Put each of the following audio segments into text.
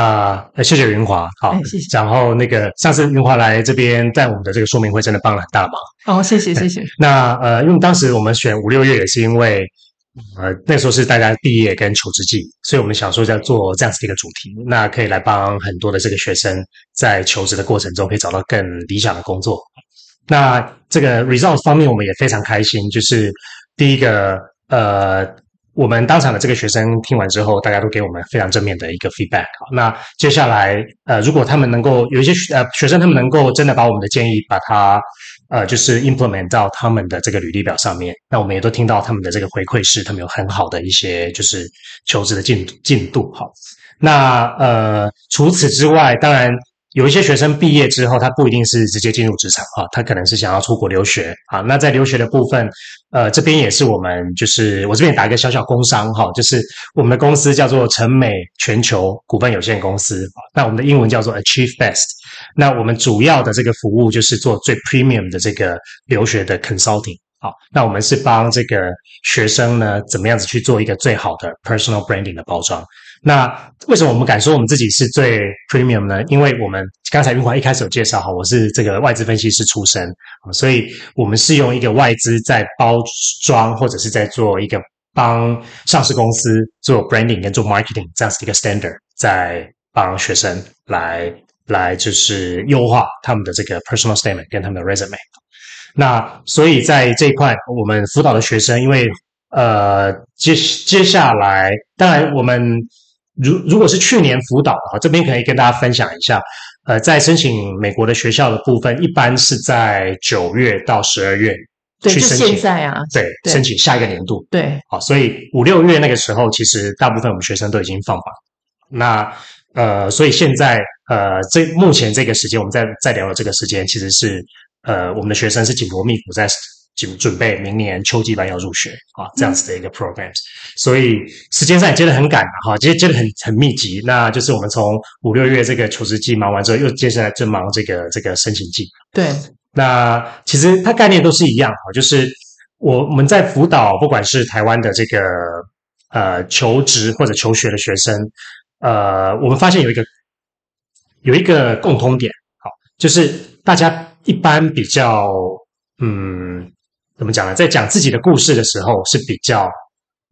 啊、呃，谢谢云华，好，谢谢。然后那个上次云华来这边在我们的这个说明会，真的帮了很大忙。哦，谢谢谢谢。那呃，因为当时我们选五六月也是因为呃那时候是大家毕业跟求职季，所以我们想说要做这样子的一个主题，那可以来帮很多的这个学生在求职的过程中可以找到更理想的工作。那这个 result 方面我们也非常开心，就是第一个呃。我们当场的这个学生听完之后，大家都给我们非常正面的一个 feedback。那接下来，呃，如果他们能够有一些学呃学生，他们能够真的把我们的建议把它呃就是 implement 到他们的这个履历表上面，那我们也都听到他们的这个回馈是，他们有很好的一些就是求职的进进度。好，那呃除此之外，当然。有一些学生毕业之后，他不一定是直接进入职场啊，他可能是想要出国留学啊。那在留学的部分，呃，这边也是我们就是我这边打一个小小工商哈，就是我们的公司叫做成美全球股份有限公司，那我们的英文叫做 Achieve Best。那我们主要的这个服务就是做最 premium 的这个留学的 consulting。好，那我们是帮这个学生呢，怎么样子去做一个最好的 personal branding 的包装。那为什么我们敢说我们自己是最 premium 呢？因为我们刚才云华一开始有介绍哈，我是这个外资分析师出身，所以我们是用一个外资在包装或者是在做一个帮上市公司做 branding 跟做 marketing 这样子的一个 standard，在帮学生来来就是优化他们的这个 personal statement 跟他们的 resume。那所以在这一块，我们辅导的学生，因为呃接接下来，当然我们。如如果是去年辅导的话，这边可以跟大家分享一下。呃，在申请美国的学校的部分，一般是在九月到十二月去申请。在啊。对，对申请下一个年度。对，好，所以五六月那个时候，其实大部分我们学生都已经放榜。那呃，所以现在呃，这目前这个时间，我们在在聊的这个时间，其实是呃，我们的学生是紧锣密鼓在。准准备明年秋季班要入学啊，这样子的一个 programs，所以时间上也接得很赶哈，接接得很很密集。那就是我们从五六月这个求职季忙完之后，又接下来正忙这个这个申请季。对，那其实它概念都是一样哈，就是我我们在辅导不管是台湾的这个呃求职或者求学的学生，呃，我们发现有一个有一个共通点，好，就是大家一般比较嗯。怎么讲呢？在讲自己的故事的时候是比较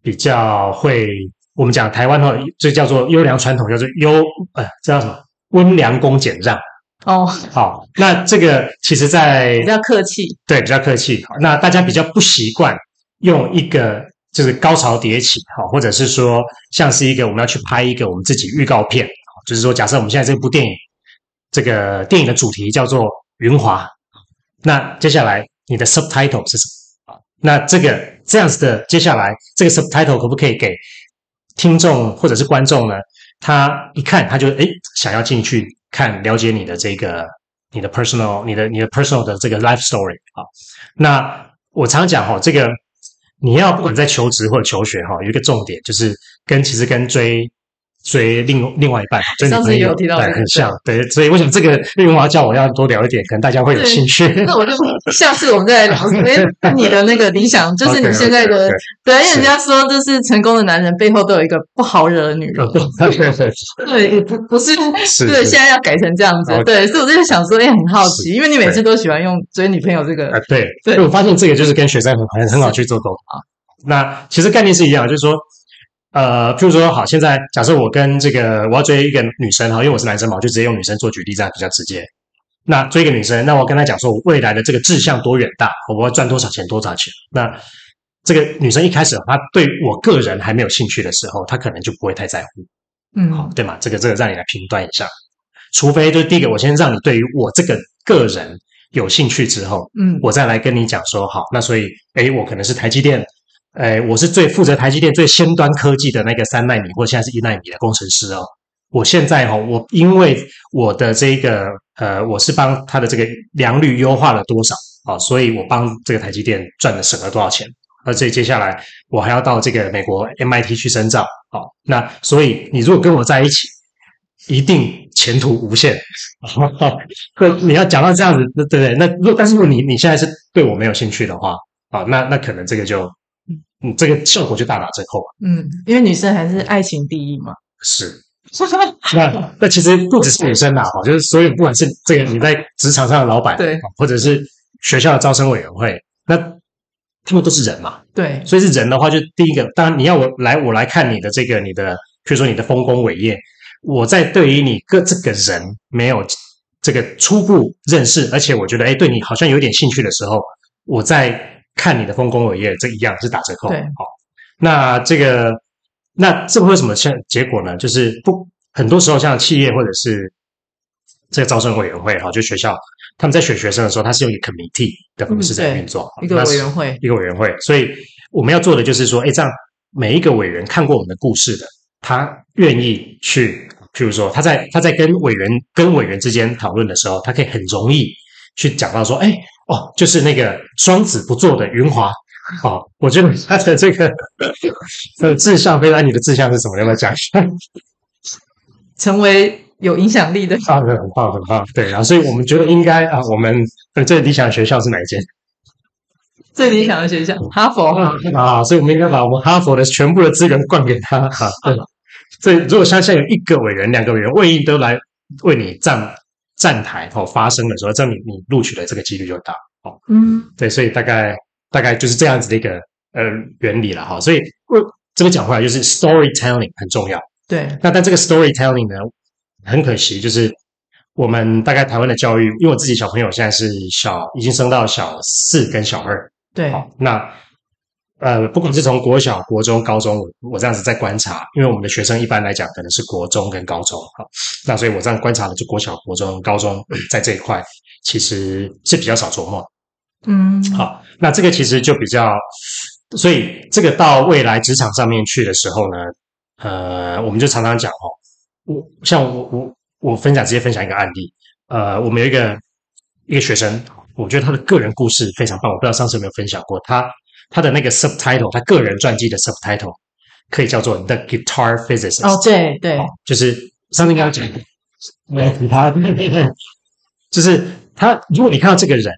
比较会，我们讲台湾的话，这叫做优良传统，叫做优呃，这叫什么？温良恭俭让。哦，好，那这个其实在，在比较客气，对，比较客气。那大家比较不习惯用一个就是高潮迭起，好，或者是说像是一个我们要去拍一个我们自己预告片，就是说假设我们现在这部电影，这个电影的主题叫做《云华》，那接下来你的 subtitle 是什么啊？那这个这样子的，接下来这个 subtitle 可不可以给听众或者是观众呢？他一看他就诶想要进去看了解你的这个你的 personal 你的你的 personal 的这个 life story 啊。那我常讲哈，这个你要不管在求职或者求学哈，有一个重点就是跟其实跟追。所以另另外一半，上次也有提到，对，很像，对，所以为什么这个云华叫我要多聊一点，可能大家会有兴趣。那我就下次我们再来聊，因为你的那个理想，就是你 现在的，对，因为人家说，就是成功的男人背后都有一个不好惹的女人。对，不不是，对，现在要改成这样子，对，所以我就想说，也很好奇，因为你每次都喜欢用追女朋友这个，对，对，我发现这个就是跟学生很很很好去做沟通啊。那其实概念是一样，就是说。呃，譬如说，好，现在假设我跟这个我要追一个女生哈，因为我是男生嘛，我就直接用女生做举例，这样比较直接。那追一个女生，那我跟她讲说，我未来的这个志向多远大，我要赚多少钱，多少钱。那这个女生一开始她对我个人还没有兴趣的时候，她可能就不会太在乎，嗯，好，对吗？这个这个让你来评断一下。除非就是第一个，我先让你对于我这个个人有兴趣之后，嗯，我再来跟你讲说，好，那所以，诶，我可能是台积电。哎，我是最负责台积电最先端科技的那个三纳米，或现在是一纳米的工程师哦。我现在哈、哦，我因为我的这个呃，我是帮他的这个良率优化了多少啊、哦，所以我帮这个台积电赚了省了多少钱。而且接下来我还要到这个美国 MIT 去深造，好、哦，那所以你如果跟我在一起，一定前途无限。那你要讲到这样子，对不对？那如果但是如果你你现在是对我没有兴趣的话，啊、哦，那那可能这个就。嗯，这个效果就大打折扣了。嗯，因为女生还是爱情第一嘛。是，那那其实不只是女生呐，哈，就是所有不管是这个你在职场上的老板，对，或者是学校的招生委员会，那他们都是人嘛，对，所以是人的话，就第一个，当然你要我来，我来看你的这个，你的，比如说你的丰功伟业，我在对于你个这个人没有这个初步认识，而且我觉得，哎，对你好像有点兴趣的时候，我在看你的丰功伟业，这一样是打折扣，对，好，那这个。那这会有什么像结果呢？就是不很多时候，像企业或者是这个招生委员会哈，就学校他们在选学生的时候，他是用一个 committee 的方式在运作，嗯、一个委员会，一个委员会。所以我们要做的就是说，哎，这样每一个委员看过我们的故事的，他愿意去，譬如说他在他在跟委员跟委员之间讨论的时候，他可以很容易去讲到说，哎，哦，就是那个双子不做的云华。好，我觉得他的这个呃志向，非常，你的志向是什么？要不要讲一下？成为有影响力的啊，很棒，很棒。对啊，所以我们觉得应该啊，我们最理想的学校是哪一间？最理想的学校，哈佛啊，啊，所以我们应该把我们哈佛的全部的资源灌给他啊。对，所以如果像现在有一个委员、两个委员，为应都来为你站站台哦发生的时候，这样你你录取的这个几率就大。哦，嗯，对，所以大概。大概就是这样子的一个呃原理了哈，所以我这个讲回来，就是 storytelling 很重要。对，那但这个 storytelling 呢，很可惜，就是我们大概台湾的教育，因为我自己小朋友现在是小，已经升到小四跟小二。对，那呃，不管是从国小、国中、高中，我这样子在观察，因为我们的学生一般来讲可能是国中跟高中哈，那所以我这样观察的就国小、国中、高中 在这一块其实是比较少琢磨。嗯，好，那这个其实就比较，所以这个到未来职场上面去的时候呢，呃，我们就常常讲哦，我像我我我分享直接分享一个案例，呃，我们有一个一个学生，我觉得他的个人故事非常棒，我不知道上次有没有分享过，他他的那个 subtitle，他个人传记的 subtitle 可以叫做 The Guitar Physicist。哦，对对，就是上次刚刚讲有其他，就是他，如果你看到这个人。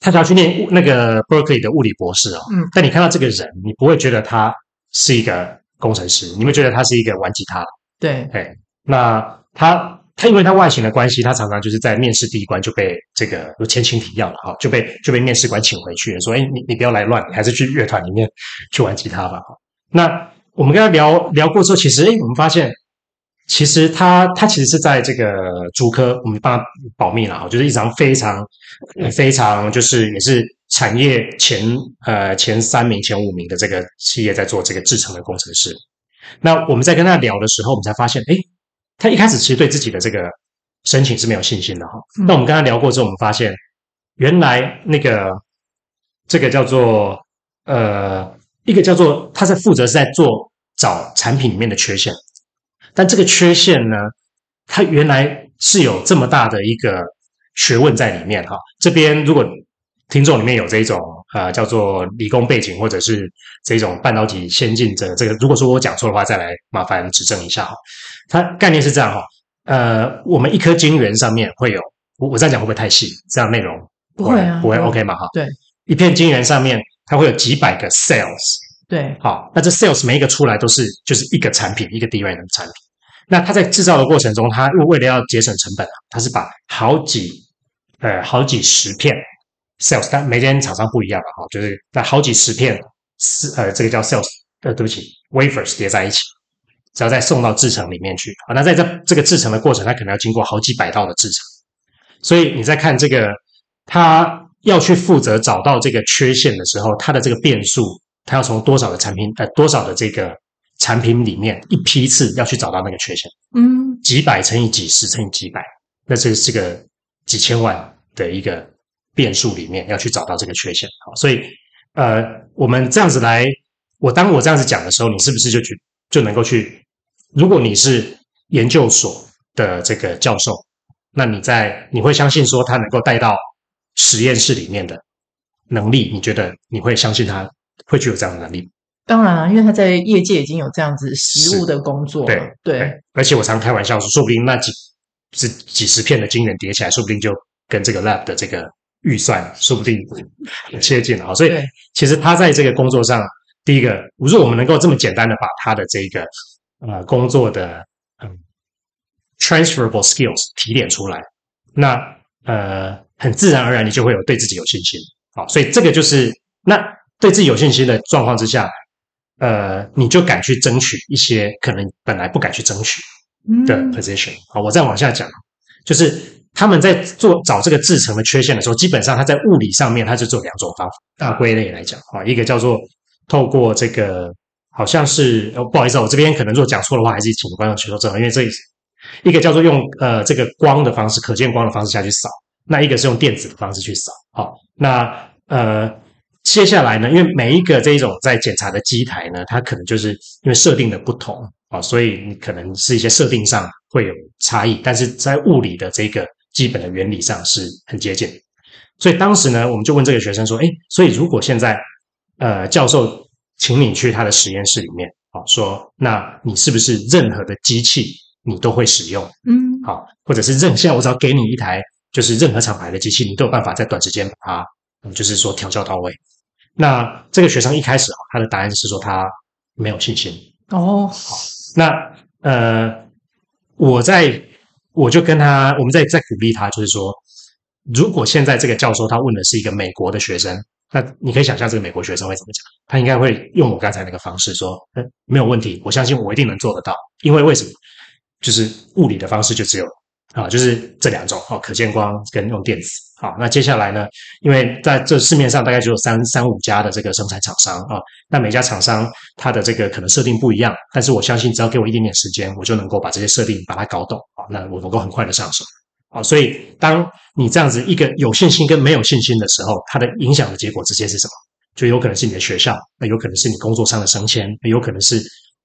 他想要去念那个 Berkeley 的物理博士哦，嗯，但你看到这个人，你不会觉得他是一个工程师，你会觉得他是一个玩吉他的。对，对，那他他因为他外形的关系，他常常就是在面试第一关就被这个有前情提要了哈，就被就被面试官请回去了，说，哎，你你不要来乱，你还是去乐团里面去玩吉他吧。那我们跟他聊聊过之后，其实，哎，我们发现。其实他他其实是在这个竹科，我们帮他保密了哈，就是一张非常非常就是也是产业前呃前三名前五名的这个企业在做这个制程的工程师。那我们在跟他聊的时候，我们才发现，诶，他一开始其实对自己的这个申请是没有信心的哈。那我们跟他聊过之后，我们发现原来那个这个叫做呃一个叫做他在负责是在做找产品里面的缺陷。但这个缺陷呢，他原来是有这么大的一个学问在里面哈。这边如果听众里面有这种呃叫做理工背景或者是这种半导体先进者，这个如果说我讲错的话，再来麻烦指正一下哈。它概念是这样哈，呃，我们一颗晶圆上面会有，我我这样讲会不会太细？这样内容不会啊，不会 OK 嘛哈？对，一片晶圆上面它会有几百个 cells。对，好，那这 sales 每一个出来都是就是一个产品，一个 DRAM 的产品。那它在制造的过程中，它为了要节省成本啊，它是把好几呃好几十片 sales，但每间厂商不一样的哈，就是在好几十片是呃这个叫 sales，呃对不起，wafers 叠在一起，只要再送到制程里面去啊。那在这这个制程的过程，它可能要经过好几百道的制程，所以你在看这个，它要去负责找到这个缺陷的时候，它的这个变数。它要从多少的产品，呃，多少的这个产品里面一批次要去找到那个缺陷，嗯，几百乘以几十乘以几百，那这是个几千万的一个变数里面要去找到这个缺陷。好，所以呃，我们这样子来，我当我这样子讲的时候，你是不是就去就能够去？如果你是研究所的这个教授，那你在你会相信说他能够带到实验室里面的能力？你觉得你会相信他？会具有这样的能力？当然了，因为他在业界已经有这样子实务的工作对，对，而且我常开玩笑说，说不定那几是几十片的晶圆叠起来，说不定就跟这个 lab 的这个预算说不定很接近了。所以其实他在这个工作上，第一个，如果我们能够这么简单的把他的这个呃工作的嗯 transferable skills 提炼出来，那呃，很自然而然你就会有对自己有信心。好，所以这个就是那对自己有信心的状况之下，呃，你就敢去争取一些可能本来不敢去争取的 position。好，我再往下讲，就是他们在做找这个制程的缺陷的时候，基本上他在物理上面他就做两种方法。大归类来讲，啊，一个叫做透过这个，好像是，哦，不好意思，我这边可能如果讲错的话，还是请观众去说正，因为这一个叫做用呃这个光的方式，可见光的方式下去扫。那一个是用电子的方式去扫，好，那呃，接下来呢，因为每一个这一种在检查的机台呢，它可能就是因为设定的不同啊，所以你可能是一些设定上会有差异，但是在物理的这个基本的原理上是很接近。所以当时呢，我们就问这个学生说，哎，所以如果现在呃教授请你去他的实验室里面，啊，说那你是不是任何的机器你都会使用？嗯，好，或者是任现在我只要给你一台。就是任何厂牌的机器，你都有办法在短时间把它，嗯，就是说调教到位。那这个学生一开始啊，他的答案是说他没有信心。哦，好，那呃，我在我就跟他，我们在在鼓励他，就是说，如果现在这个教授他问的是一个美国的学生，那你可以想象这个美国学生会怎么讲？他应该会用我刚才那个方式说，嗯，没有问题，我相信我一定能做得到，因为为什么？就是物理的方式就只有。啊，就是这两种哦，可见光跟用电子。好，那接下来呢？因为在这市面上大概只有三三五家的这个生产厂商啊，那每家厂商它的这个可能设定不一样，但是我相信只要给我一点点时间，我就能够把这些设定把它搞懂啊，那我能够很快的上手。啊，所以当你这样子一个有信心跟没有信心的时候，它的影响的结果直接是什么？就有可能是你的学校，那有可能是你工作上的升迁，有可能是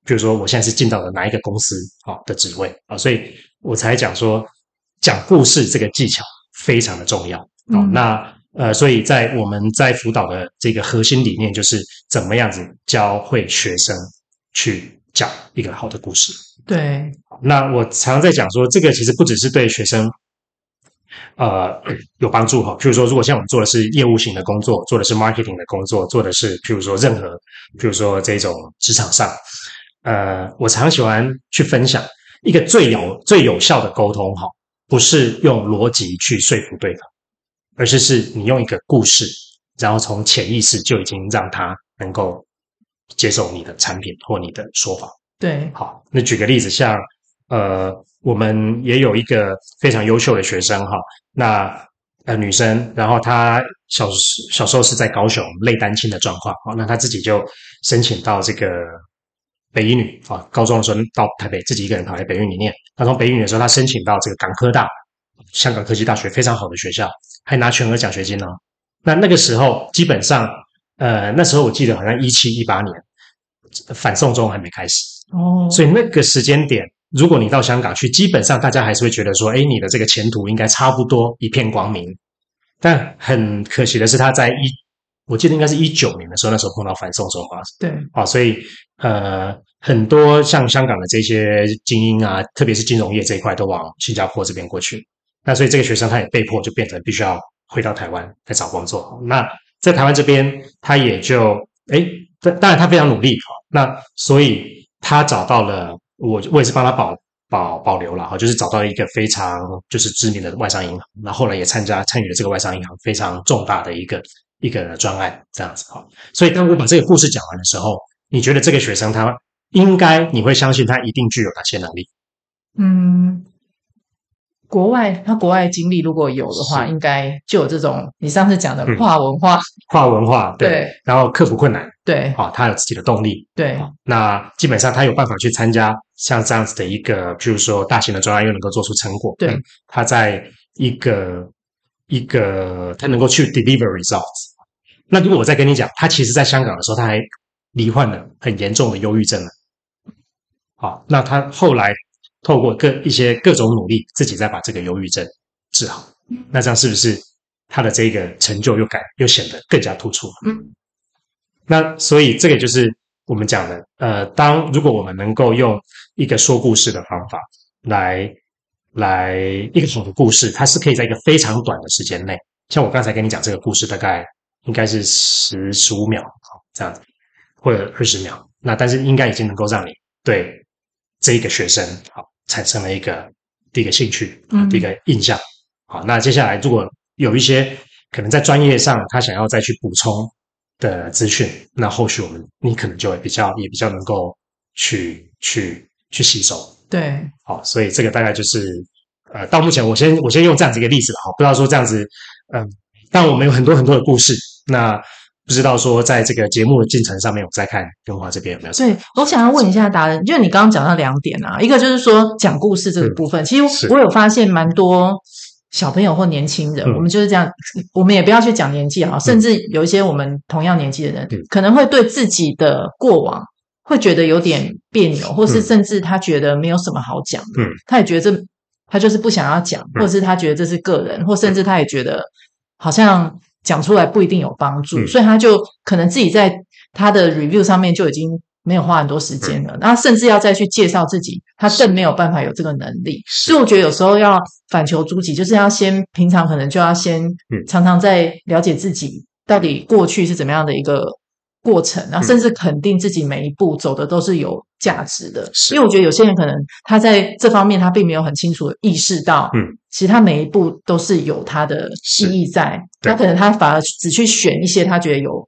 比如说我现在是进到了哪一个公司啊的职位啊，所以我才讲说。讲故事这个技巧非常的重要。好，那呃，所以在我们在辅导的这个核心理念就是怎么样子教会学生去讲一个好的故事。对，那我常常在讲说，这个其实不只是对学生呃有帮助哈。譬如说，如果像我们做的是业务型的工作，做的是 marketing 的工作，做的是譬如说任何譬如说这种职场上，呃，我常喜欢去分享一个最有最有效的沟通哈。不是用逻辑去说服对方，而是是你用一个故事，然后从潜意识就已经让他能够接受你的产品或你的说法。对，好，那举个例子，像呃，我们也有一个非常优秀的学生哈，那呃女生，然后她小小时候是在高雄类单亲的状况，好，那她自己就申请到这个。北一女啊，高中的时候到台北，自己一个人跑来北一女念。他从北一女的时候，她申请到这个港科大，香港科技大学非常好的学校，还拿全额奖学金呢。那那个时候，基本上，呃，那时候我记得好像一七一八年，反送中还没开始哦，所以那个时间点，如果你到香港去，基本上大家还是会觉得说，哎，你的这个前途应该差不多一片光明。但很可惜的是，他在一。我记得应该是一九年的时候，那时候碰到反送中嘛。对，啊，所以呃，很多像香港的这些精英啊，特别是金融业这一块，都往新加坡这边过去。那所以这个学生他也被迫就变成必须要回到台湾来找工作。那在台湾这边，他也就哎，当然他非常努力。那所以他找到了我，我也是帮他保保保留了哈，就是找到了一个非常就是知名的外商银行。那后来也参加参与了这个外商银行非常重大的一个。一个专案这样子哈，所以当我把这个故事讲完的时候，你觉得这个学生他应该你会相信他一定具有哪些能力？嗯，国外他国外经历如果有的话，应该就有这种你上次讲的跨文化、嗯、跨文化对，对，然后克服困难对，好，他有自己的动力对，那基本上他有办法去参加像这样子的一个，譬如说大型的专案又能够做出成果，对，他在一个一个他能够去 deliver results。那如果我再跟你讲，他其实在香港的时候，他还罹患了很严重的忧郁症了。好，那他后来透过各一些各种努力，自己再把这个忧郁症治好。那这样是不是他的这个成就又改又显得更加突出？嗯。那所以这个就是我们讲的，呃，当如果我们能够用一个说故事的方法来来一个好的故事，它是可以在一个非常短的时间内，像我刚才跟你讲这个故事，大概。应该是十十五秒，好，这样子，或者二十秒。那但是应该已经能够让你对这一个学生好产生了一个第一个兴趣，第一个印象。好，那接下来如果有一些可能在专业上他想要再去补充的资讯，那后续我们你可能就会比较也比较能够去去去吸收。对，好，所以这个大概就是呃，到目前我先我先用这样子一个例子好，不知道说这样子，嗯、呃，但我们有很多很多的故事，那。不知道说，在这个节目的进程上面，我再看根华这边有没有？对，我想要问一下达人，就是你刚刚讲到两点啊，一个就是说讲故事这个部分，嗯、其实我有发现蛮多小朋友或年轻人，我们就是这样，我们也不要去讲年纪哈，甚至有一些我们同样年纪的人，嗯、可能会对自己的过往会觉得有点别扭，或是甚至他觉得没有什么好讲的，嗯，他也觉得这他就是不想要讲，或者是他觉得这是个人，或甚至他也觉得好像。讲出来不一定有帮助，嗯、所以他就可能自己在他的 review 上面就已经没有花很多时间了，那、嗯、甚至要再去介绍自己，他更没有办法有这个能力。所以我觉得有时候要反求诸己，就是要先平常可能就要先常常在了解自己到底过去是怎么样的一个过程，然后甚至肯定自己每一步走的都是有价值的。是因为我觉得有些人可能他在这方面他并没有很清楚的意识到，嗯，其实他每一步都是有他的意义在，他可能他反而只去选一些他觉得有。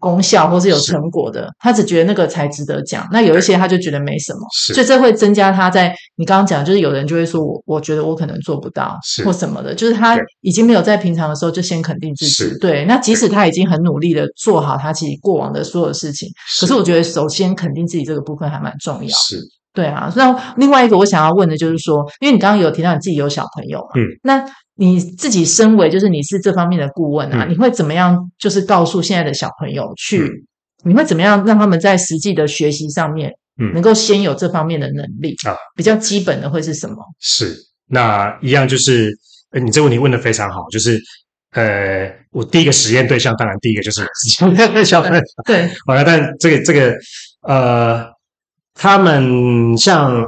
功效或是有成果的，他只觉得那个才值得讲。那有一些他就觉得没什么，所以这会增加他在你刚刚讲，就是有人就会说我我觉得我可能做不到，或什么的，就是他已经没有在平常的时候就先肯定自己。对，那即使他已经很努力的做好他其实过往的所有事情，可是我觉得首先肯定自己这个部分还蛮重要。是，对啊。那另外一个我想要问的就是说，因为你刚刚有提到你自己有小朋友嘛，嗯，那。你自己身为就是你是这方面的顾问啊，嗯、你会怎么样？就是告诉现在的小朋友去，嗯、你会怎么样让他们在实际的学习上面，嗯，能够先有这方面的能力啊？比较基本的会是什么？是那一样，就是呃，你这个问题问得非常好，就是呃，我第一个实验对象当然第一个就是小朋友，对，好了，但这个这个呃，他们像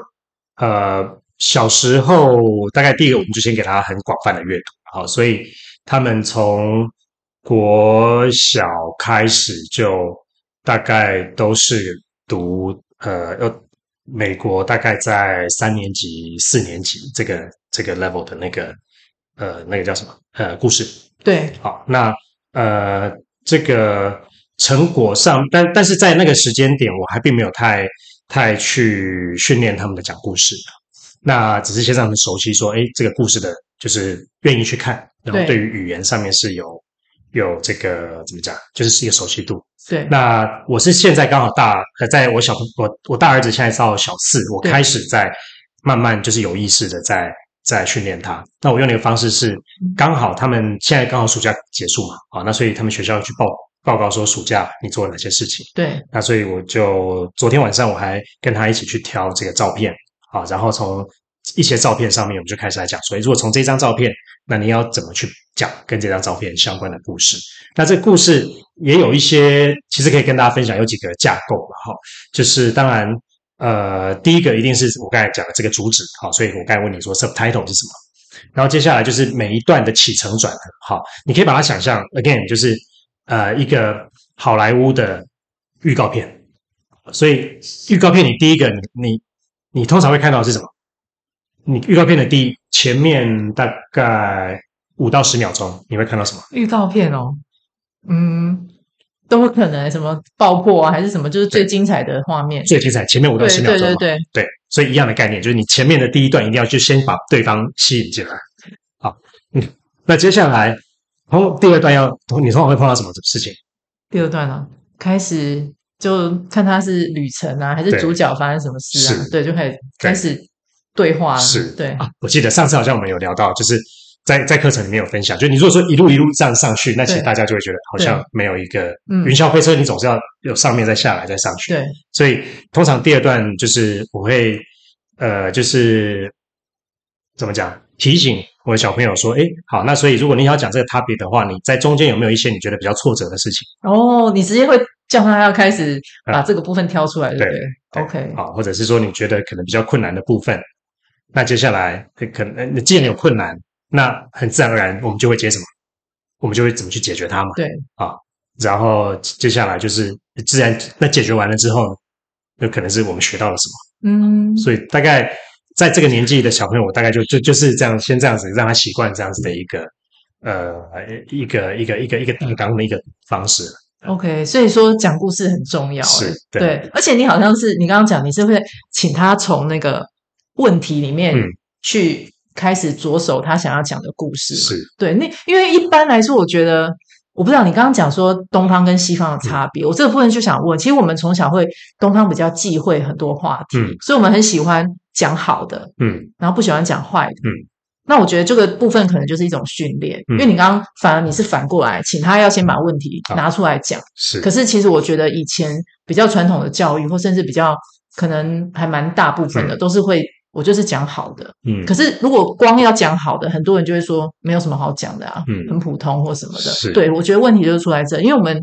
呃。小时候，大概第一个我们就先给他很广泛的阅读，好，所以他们从国小开始就大概都是读呃，要美国大概在三年级、四年级这个这个 level 的那个呃那个叫什么呃故事，对，好，那呃这个成果上，但但是在那个时间点，我还并没有太太去训练他们的讲故事。那只是先让他们熟悉，说，哎，这个故事的，就是愿意去看，然后对于语言上面是有有这个怎么讲，就是是一个熟悉度。对。那我是现在刚好大，在我小我我大儿子现在到小四，我开始在慢慢就是有意识的在在训练他。那我用的一个方式是，刚好他们现在刚好暑假结束嘛，啊，那所以他们学校去报报告说暑假你做了哪些事情。对。那所以我就昨天晚上我还跟他一起去挑这个照片。好，然后从一些照片上面，我们就开始来讲。所以，如果从这张照片，那你要怎么去讲跟这张照片相关的故事？那这故事也有一些，其实可以跟大家分享，有几个架构嘛。哈，就是当然，呃，第一个一定是我刚才讲的这个主旨。好，所以我刚才问你说 subtitle 是什么？然后接下来就是每一段的起承转合。好，你可以把它想象 again，就是呃一个好莱坞的预告片。所以预告片，你第一个你你。你通常会看到的是什么？你预告片的第一前面大概五到十秒钟，你会看到什么？预告片哦，嗯，都会可能什么爆破啊，还是什么，就是最精彩的画面。最精彩前面五到十秒钟，对对对对，所以一样的概念，就是你前面的第一段一定要就先把对方吸引进来。好，嗯，那接下来通第二段要，你通常会碰到什么事情？第二段啊，开始。就看他是旅程啊，还是主角发生什么事啊？对，就开始开始对话了。是，对啊。我记得上次好像我们有聊到，就是在在课程里面有分享，就你如果说一路一路这样上去，那其实大家就会觉得好像没有一个云霄飞车，你总是要有上面再下来再上去。对，所以通常第二段就是我会呃，就是怎么讲，提醒我的小朋友说，哎，好，那所以如果你要讲这个 topic 的话，你在中间有没有一些你觉得比较挫折的事情？哦，你直接会。叫他要开始把这个部分挑出来，对不对？OK，好，或者是说你觉得可能比较困难的部分，那接下来可能，你既然有困难，那很自然而然我们就会接什么？我们就会怎么去解决它嘛？对，啊，然后接下来就是自然，那解决完了之后，有可能是我们学到了什么？嗯，所以大概在这个年纪的小朋友，我大概就就就是这样，先这样子让他习惯这样子的一个呃一个一个一个一个大纲的一个方式。OK，所以说讲故事很重要，是对，对，而且你好像是你刚刚讲，你是会请他从那个问题里面去开始着手他想要讲的故事，是。对。那因为一般来说，我觉得我不知道你刚刚讲说东方跟西方的差别，嗯、我这个部分就想问，其实我们从小会东方比较忌讳很多话题，嗯、所以我们很喜欢讲好的，嗯，然后不喜欢讲坏的，嗯。那我觉得这个部分可能就是一种训练，嗯、因为你刚刚反而你是反过来，请他要先把问题拿出来讲。是，可是其实我觉得以前比较传统的教育，或甚至比较可能还蛮大部分的，嗯、都是会我就是讲好的。嗯。可是如果光要讲好的，很多人就会说没有什么好讲的啊，嗯，很普通或什么的。是。对，我觉得问题就是出来这，因为我们。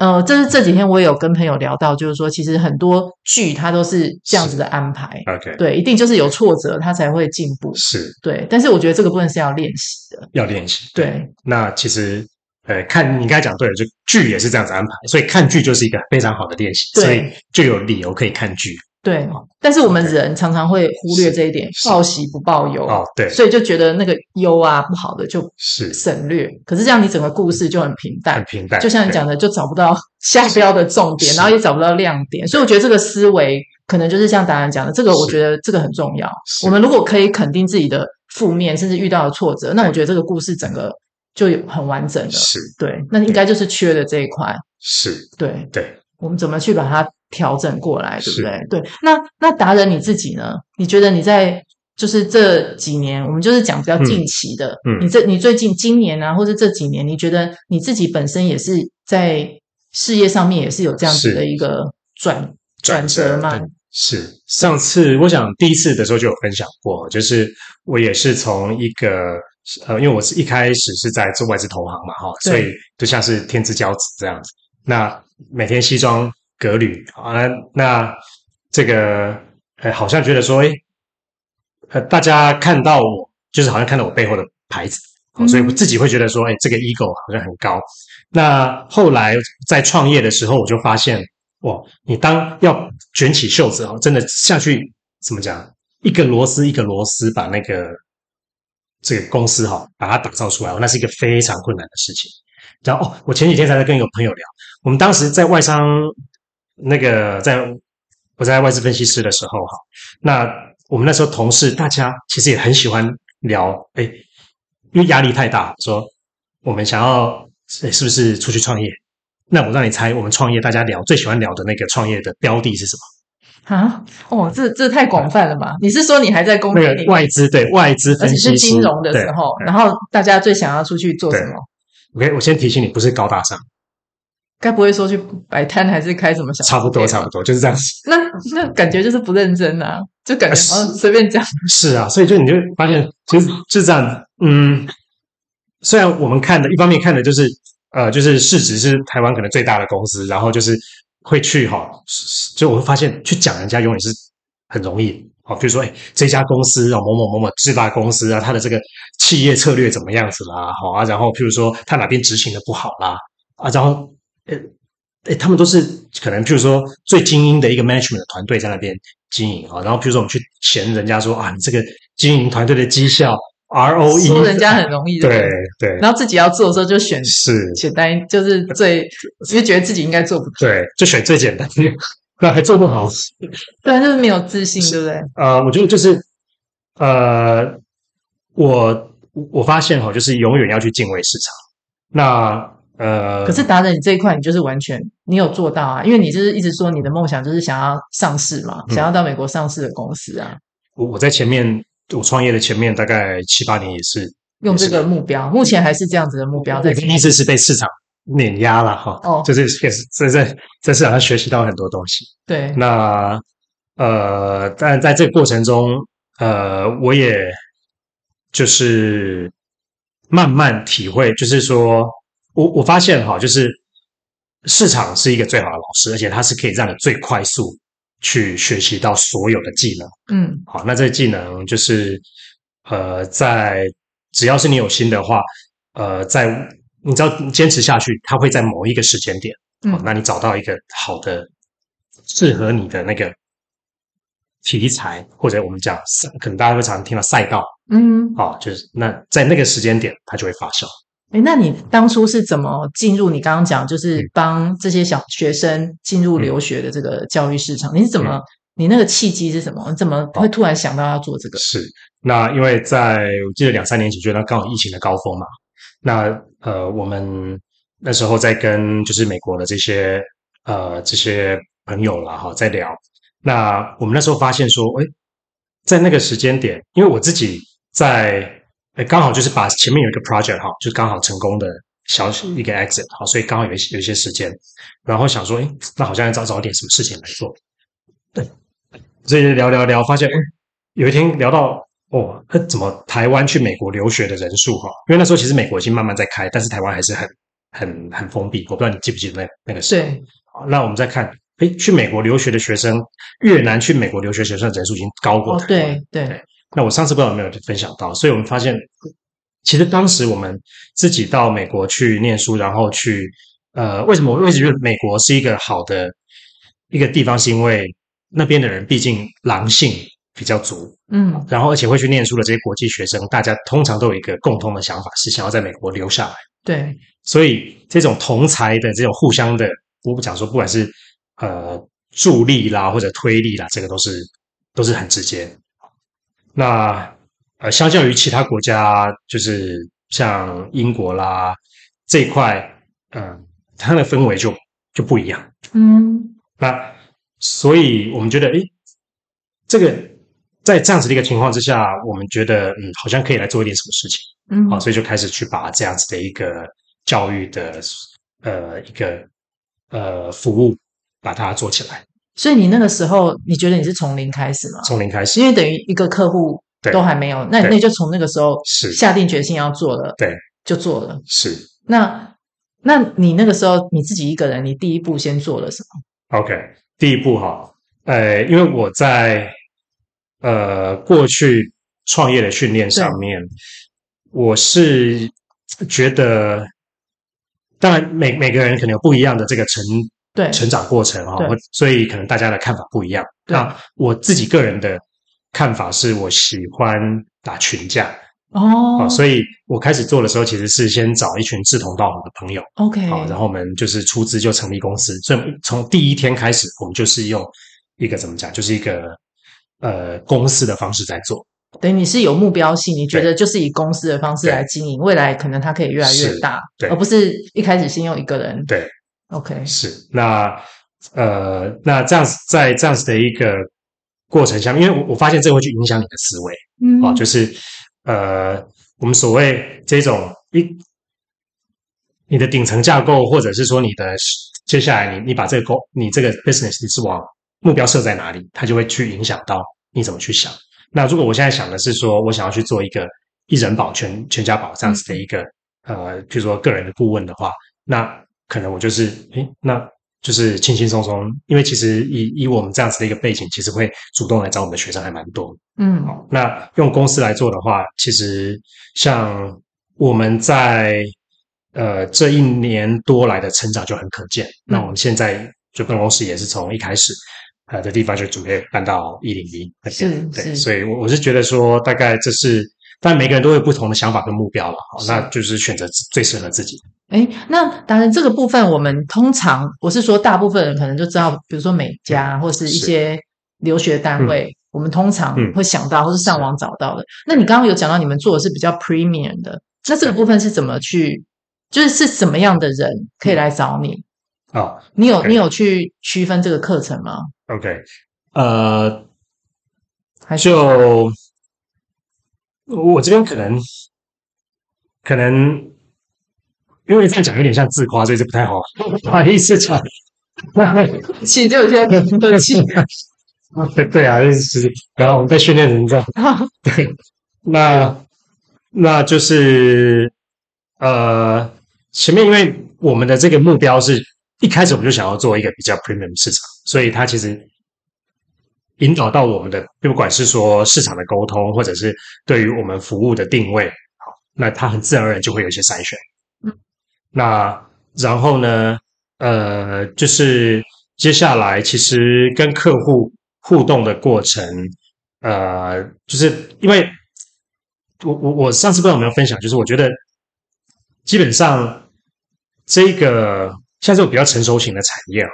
呃，这是这几天我也有跟朋友聊到，就是说，其实很多剧它都是这样子的安排。OK，对，一定就是有挫折，他才会进步。是，对。但是我觉得这个部分是要练习的，要练习。对。对那其实，呃，看你刚才讲对了，就剧也是这样子安排，所以看剧就是一个非常好的练习，对所以就有理由可以看剧。对，但是我们人常常会忽略这一点，报喜不报忧。哦，对，所以就觉得那个忧啊不好的就是。省略。可是这样你整个故事就很平淡，很平淡，就像你讲的，就找不到 下标的重点，然后也找不到亮点。所以我觉得这个思维可能就是像达人讲的，这个我觉得这个很重要。我们如果可以肯定自己的负面，甚至遇到的挫折，那我觉得这个故事整个就很完整了。是。对，那应该就是缺的这一块。是。对。对，我们怎么去把它？调整过来，对不对？是对，那那达人你自己呢？你觉得你在就是这几年，我们就是讲比较近期的，嗯，嗯你这你最近今年啊，或者这几年，你觉得你自己本身也是在事业上面也是有这样子的一个转转折吗？是，上次我想第一次的时候就有分享过，就是我也是从一个呃，因为我是一开始是在做外资投行嘛，哈，所以就像是天之骄子这样子，那每天西装。革履啊，那这个呃，好像觉得说，哎呃，大家看到我，就是好像看到我背后的牌子，哦、所以我自己会觉得说，哎这个 ego 好像很高。那后来在创业的时候，我就发现，哇，你当要卷起袖子哦，真的下去怎么讲，一个螺丝一个螺丝把那个这个公司哈，把它打造出来，那是一个非常困难的事情。然后哦，我前几天才在跟一个朋友聊，我们当时在外商。那个在我在外资分析师的时候哈，那我们那时候同事大家其实也很喜欢聊，哎，因为压力太大，说我们想要是不是出去创业？那我让你猜，我们创业大家聊最喜欢聊的那个创业的标的是什么？啊？哦，这这太广泛了吧？你是说你还在工作？那个外资对外资分析师是金融的时候，然后大家最想要出去做什么？OK，我先提醒你，不是高大上。该不会说去摆摊还是开什么小？差不多，差不多就是这样子。那那感觉就是不认真啊，就感觉随便讲。是啊，所以就你就发现，其实就是这样。嗯，虽然我们看的一方面看的就是呃，就是市值是台湾可能最大的公司，然后就是会去哈，就我会发现去讲人家永远是很容易。好，比如说哎，这家公司啊，某某某某最大公司啊，它的这个企业策略怎么样子啦？好啊，然后譬如说它哪边执行的不好啦啊，然后。呃，诶，他们都是可能，譬如说最精英的一个 management 的团队在那边经营啊，然后譬如说我们去嫌人家说啊，你这个经营团队的绩效 ROE，说人家很容易的，对对，然后自己要做的时候就选是简单，就是最其实觉得自己应该做不对，就选最简单的，那还做不好，对，就是没有自信，对不对？呃，我觉得就是呃，我我发现哈，就是永远要去敬畏市场，那。呃，可是达人，你这一块你就是完全你有做到啊，因为你就是一直说你的梦想就是想要上市嘛，嗯、想要到美国上市的公司啊。我我在前面我创业的前面大概七八年也是用这个目标，目前还是这样子的目标。在第一次是被市场碾压了哈，哦，就是也是在在在市场上学习到很多东西。对，那呃，但在这个过程中，呃，我也就是慢慢体会，就是说。我我发现哈，就是市场是一个最好的老师，而且它是可以让你最快速去学习到所有的技能。嗯，好，那这个技能就是呃，在只要是你有心的话，呃，在你只要坚持下去，它会在某一个时间点，好，那你找到一个好的适合你的那个题材，或者我们讲可能大家会常听到赛道，嗯，啊，就是那在那个时间点，它就会发酵。诶，那你当初是怎么进入？你刚刚讲就是帮这些小学生进入留学的这个教育市场，嗯、你是怎么？嗯、你那个契机是什么？你怎么会突然想到要做这个？是那因为在我记得两三年前，就那刚好疫情的高峰嘛。那呃，我们那时候在跟就是美国的这些呃这些朋友啦哈在聊。那我们那时候发现说，哎，在那个时间点，因为我自己在。哎，刚好就是把前面有一个 project 哈，就刚好成功的小一个 exit 好，所以刚好有一有一些时间，然后想说，哎，那好像要找找点什么事情来做。对，所以聊聊聊，发现，哎，有一天聊到，哦，怎么台湾去美国留学的人数哈？因为那时候其实美国已经慢慢在开，但是台湾还是很很很封闭。我不知道你记不记得那那个时候。对。好，那我们再看，哎，去美国留学的学生，越南去美国留学学生的人数已经高过台湾。哦，对对。对那我上次不知道有没有分享到，所以我们发现，其实当时我们自己到美国去念书，然后去呃，为什么我一直觉得美国是一个好的一个地方，是因为那边的人毕竟狼性比较足，嗯，然后而且会去念书的这些国际学生，大家通常都有一个共同的想法，是想要在美国留下来。对，所以这种同才的这种互相的，我不讲说，不管是呃助力啦或者推力啦，这个都是都是很直接。那呃，相较于其他国家，就是像英国啦这一块，嗯、呃，它的氛围就就不一样。嗯，那所以我们觉得，诶，这个在这样子的一个情况之下，我们觉得，嗯，好像可以来做一点什么事情。嗯，好，所以就开始去把这样子的一个教育的呃一个呃服务把它做起来。所以你那个时候，你觉得你是从零开始吗？从零开始，因为等于一个客户都还没有，那那就从那个时候是下定决心要做了，对，就做了。是。那那你那个时候你自己一个人，你第一步先做了什么？OK，第一步哈，呃，因为我在呃过去创业的训练上面，我是觉得，当然每每个人可能有不一样的这个成。对。成长过程哈，所以可能大家的看法不一样。那我自己个人的看法是我喜欢打群架。哦，所以我开始做的时候其实是先找一群志同道合的朋友，OK，好然后我们就是出资就成立公司，所以从第一天开始，我们就是用一个怎么讲，就是一个呃公司的方式在做。等于你是有目标性，你觉得就是以公司的方式来经营，未来可能它可以越来越大，对，而不是一开始先用一个人，对。OK，是那呃，那这样子在这样子的一个过程下面，因为我我发现这会去影响你的思维，嗯，啊，就是呃，我们所谓这种一你的顶层架构，或者是说你的接下来你你把这个公你这个 business 你是往目标设在哪里，它就会去影响到你怎么去想。那如果我现在想的是说我想要去做一个一人保全全家保这样子的一个、嗯、呃，比如说个人的顾问的话，那可能我就是，诶，那就是轻轻松松，因为其实以以我们这样子的一个背景，其实会主动来找我们的学生还蛮多。嗯，好，那用公司来做的话，其实像我们在呃这一年多来的成长就很可见。嗯、那我们现在就办公室也是从一开始呃的地方就准备搬到一零一那边，对，所以我我是觉得说，大概这是，但每个人都有不同的想法跟目标了，好，那就是选择最适合自己。哎，那当然，这个部分我们通常我是说，大部分人可能就知道，比如说美加或是一些留学单位，嗯、我们通常会想到或是上网找到的。嗯、那你刚刚有讲到你们做的是比较 premium 的，那这个部分是怎么去，就是是什么样的人可以来找你？哦，你有 okay. 你有去区分这个课程吗？OK，呃，还是就我这边可能可能。因为这样讲有点像自夸，所以这不太好，不好意思讲。气就有些客气。对对啊，就是然后我们被训练成这样。对，那那就是呃，前面因为我们的这个目标是一开始我们就想要做一个比较 premium 市场，所以它其实引导到我们的，不管是说市场的沟通，或者是对于我们服务的定位，好，那它很自然而然就会有一些筛选。那然后呢？呃，就是接下来其实跟客户互动的过程，呃，就是因为我我我上次不知道有没有分享，就是我觉得基本上这个像这种比较成熟型的产业啊，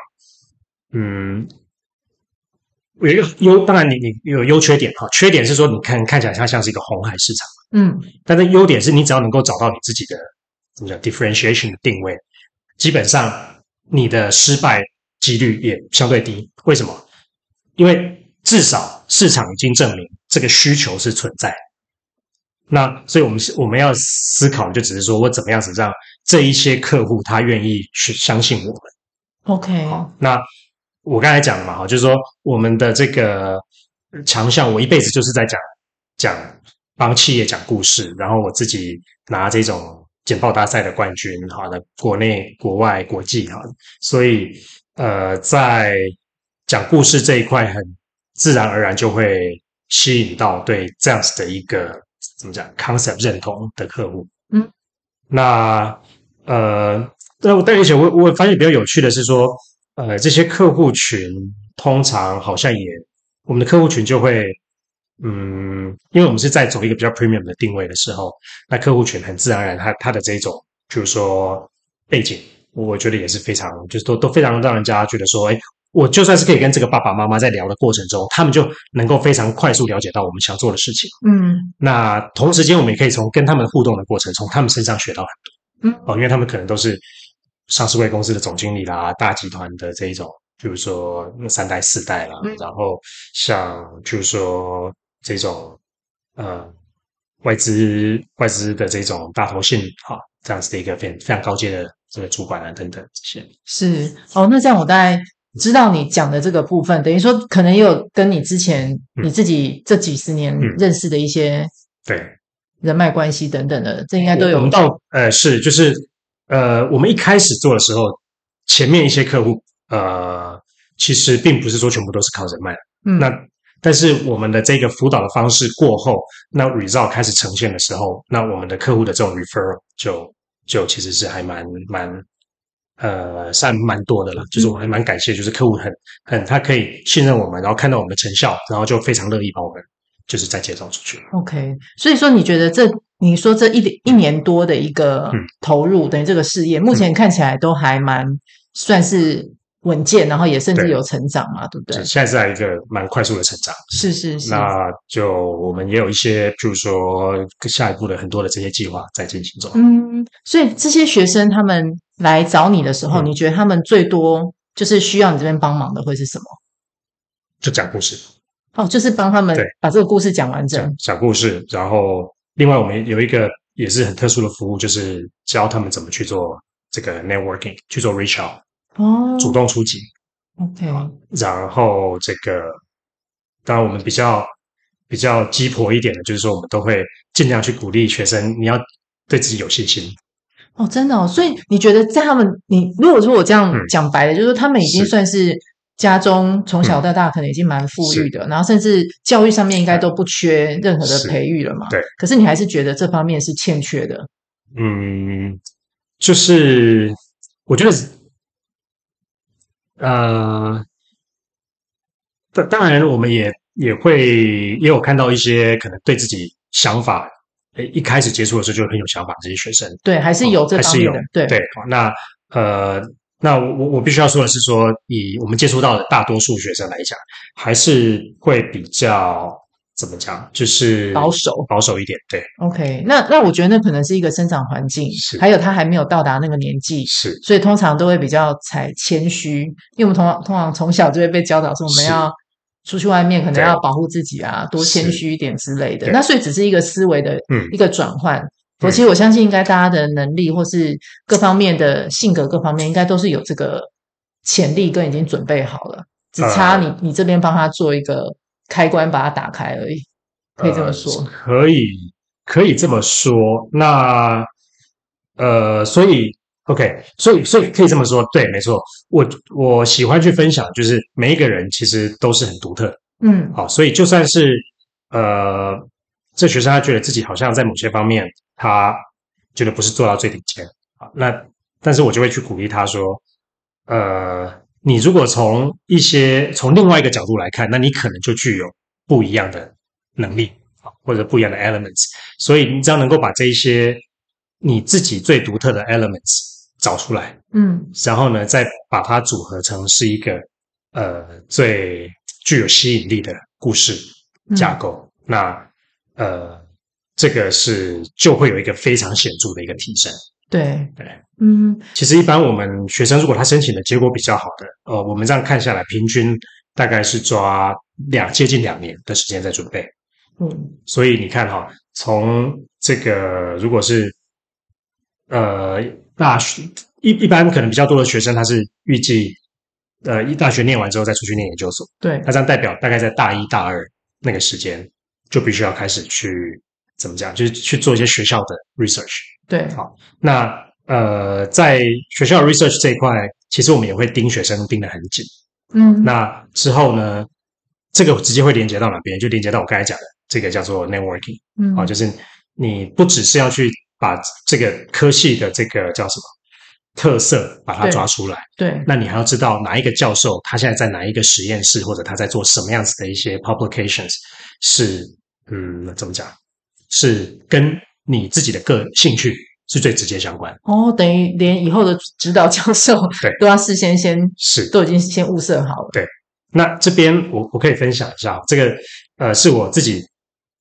嗯，有一个优，当然你你有优缺点哈，缺点是说你看看起来它像是一个红海市场，嗯，但是优点是你只要能够找到你自己的怎么讲 differentiation 的定位，基本上你的失败几率也相对低。为什么？因为至少市场已经证明这个需求是存在。那所以我们我们要思考的就只是说我怎么样子让这一些客户他愿意去相信我们。OK，那我刚才讲了嘛，哈，就是说我们的这个强项，我一辈子就是在讲讲帮企业讲故事，然后我自己拿这种简报大赛的冠军，好的，国内、国外、国际，哈，所以呃，在讲故事这一块，很自然而然就会吸引到对这样子的一个怎么讲 concept 认同的客户。嗯，那呃，但但而且我我发现比较有趣的是说，呃，这些客户群通常好像也我们的客户群就会，嗯，因为我们是在走一个比较 premium 的定位的时候，那客户群很自然而然他他的这种，譬如说背景，我觉得也是非常，就是都都非常让人家觉得说，哎。我就算是可以跟这个爸爸妈妈在聊的过程中，他们就能够非常快速了解到我们想做的事情。嗯，那同时间我们也可以从跟他们互动的过程，从他们身上学到很多。嗯，哦，因为他们可能都是上市柜公司的总经理啦，大集团的这一种，比如说三代四代啦，嗯、然后像就是说这种呃外资外资的这种大头信哈、哦，这样子的一个非常非常高阶的这个主管啊等等这些。是哦，那这样我大概。知道你讲的这个部分，等于说可能也有跟你之前你自己这几十年认识的一些对人脉关系等等的，嗯、这应该都有。我们到呃是就是呃，我们一开始做的时候，前面一些客户呃，其实并不是说全部都是靠人脉。嗯，那但是我们的这个辅导的方式过后，那 result 开始呈现的时候，那我们的客户的这种 referral 就就其实是还蛮蛮。呃，算蛮多的了，就是我还蛮感谢，就是客户很很他可以信任我们，然后看到我们的成效，然后就非常乐意把我们就是再介绍出去。OK，所以说你觉得这你说这一一年多的一个投入，嗯、等于这个事业目前看起来都还蛮算是稳健，然后也甚至有成长嘛，对，对不对？现在是在一个蛮快速的成长，是是是。那就我们也有一些，譬如说下一步的很多的这些计划在进行中。嗯，所以这些学生他们。来找你的时候，嗯、你觉得他们最多就是需要你这边帮忙的会是什么？就讲故事哦，就是帮他们把这个故事讲完整。讲故事，然后另外我们有一个也是很特殊的服务，就是教他们怎么去做这个 networking，去做 reach out 哦，主动出击。OK，然后这个当然我们比较比较鸡婆一点的，就是说我们都会尽量去鼓励学生，你要对自己有信心。哦，真的哦，所以你觉得在他们，你如果说我这样讲白了，嗯、就是说他们已经算是家中从小到大可能已经蛮富裕的，嗯、然后甚至教育上面应该都不缺任何的培育了嘛？对。可是你还是觉得这方面是欠缺的？嗯，就是我觉得，呃，当当然我们也也会也有看到一些可能对自己想法。诶，一开始接触的时候就很有想法，这些学生对，还是有这方面的，哦、对对。那呃，那我我我必须要说的是说，说以我们接触到的大多数学生来讲，还是会比较怎么讲，就是保守保守一点。对，OK，那那我觉得那可能是一个生长环境，是还有他还没有到达那个年纪，是，所以通常都会比较才谦虚，因为我们通常通常从小就会被教导说我们要。出去外面可能要保护自己啊，多谦虚一点之类的。那所以只是一个思维的一个转换。我、嗯、其实我相信，应该大家的能力或是各方面的性格各方面，应该都是有这个潜力跟已经准备好了，只差你、呃、你这边帮他做一个开关，把它打开而已。可以这么说？呃、可以，可以这么说。那呃，所以。OK，所以所以可以这么说，对，没错，我我喜欢去分享，就是每一个人其实都是很独特，嗯，好，所以就算是呃，这学生他觉得自己好像在某些方面他觉得不是做到最顶尖，啊，那但是我就会去鼓励他说，呃，你如果从一些从另外一个角度来看，那你可能就具有不一样的能力或者不一样的 elements。所以你只要能够把这一些你自己最独特的 elements 找出来，嗯，然后呢，再把它组合成是一个呃最具有吸引力的故事架构，嗯、那呃这个是就会有一个非常显著的一个提升。对对，嗯，其实一般我们学生如果他申请的结果比较好的，呃，我们这样看下来，平均大概是抓两接近两年的时间在准备，嗯，所以你看哈，从这个如果是呃大学一一般可能比较多的学生，他是预计呃一大学念完之后再出去念研究所，对，那这样代表大概在大一大二那个时间就必须要开始去怎么讲，就是去做一些学校的 research。对，好，那呃，在学校 research 这一块，其实我们也会盯学生盯得很紧。嗯，那之后呢，这个直接会连接到哪边？就连接到我刚才讲的这个叫做 networking。嗯，啊，就是你不只是要去把这个科系的这个叫什么特色把它抓出来，对，对，那你还要知道哪一个教授他现在在哪一个实验室，或者他在做什么样子的一些 publications，是嗯，怎么讲？是跟。你自己的个兴趣是最直接相关哦，等于连以后的指导教授对都要事先先是都已经先物色好了。对，那这边我我可以分享一下，这个呃是我自己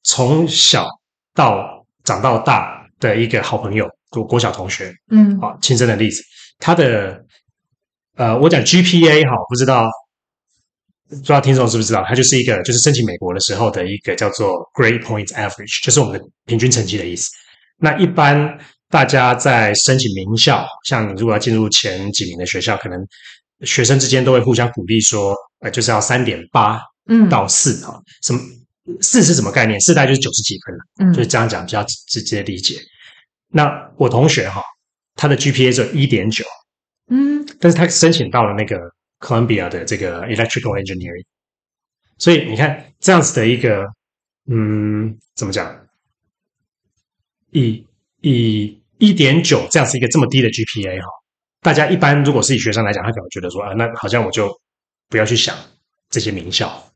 从小到长到大的一个好朋友，国国小同学，嗯，好亲身的例子。他的呃，我讲 GPA 哈，不知道。不知道听众知不知道，它就是一个就是申请美国的时候的一个叫做 Grade Point Average，就是我们的平均成绩的意思。那一般大家在申请名校，像你如果要进入前几名的学校，可能学生之间都会互相鼓励说，呃，就是要三点八到四哈、嗯。什么四是什么概念？四大概就是九十几分了，嗯，就是这样讲比较直接理解。那我同学哈，他的 GPA 只有一点九，嗯，但是他申请到了那个。Columbia 的这个 Electrical Engineering，所以你看这样子的一个，嗯，怎么讲？以以一点九这样子一个这么低的 GPA 哈，大家一般如果是以学生来讲，他可能觉得说啊，那好像我就不要去想这些名校。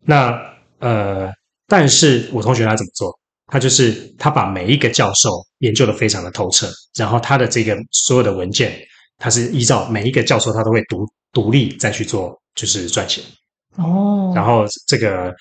那呃，但是我同学他怎么做？他就是他把每一个教授研究的非常的透彻，然后他的这个所有的文件，他是依照每一个教授他都会读。独立再去做就是赚钱哦，然后这个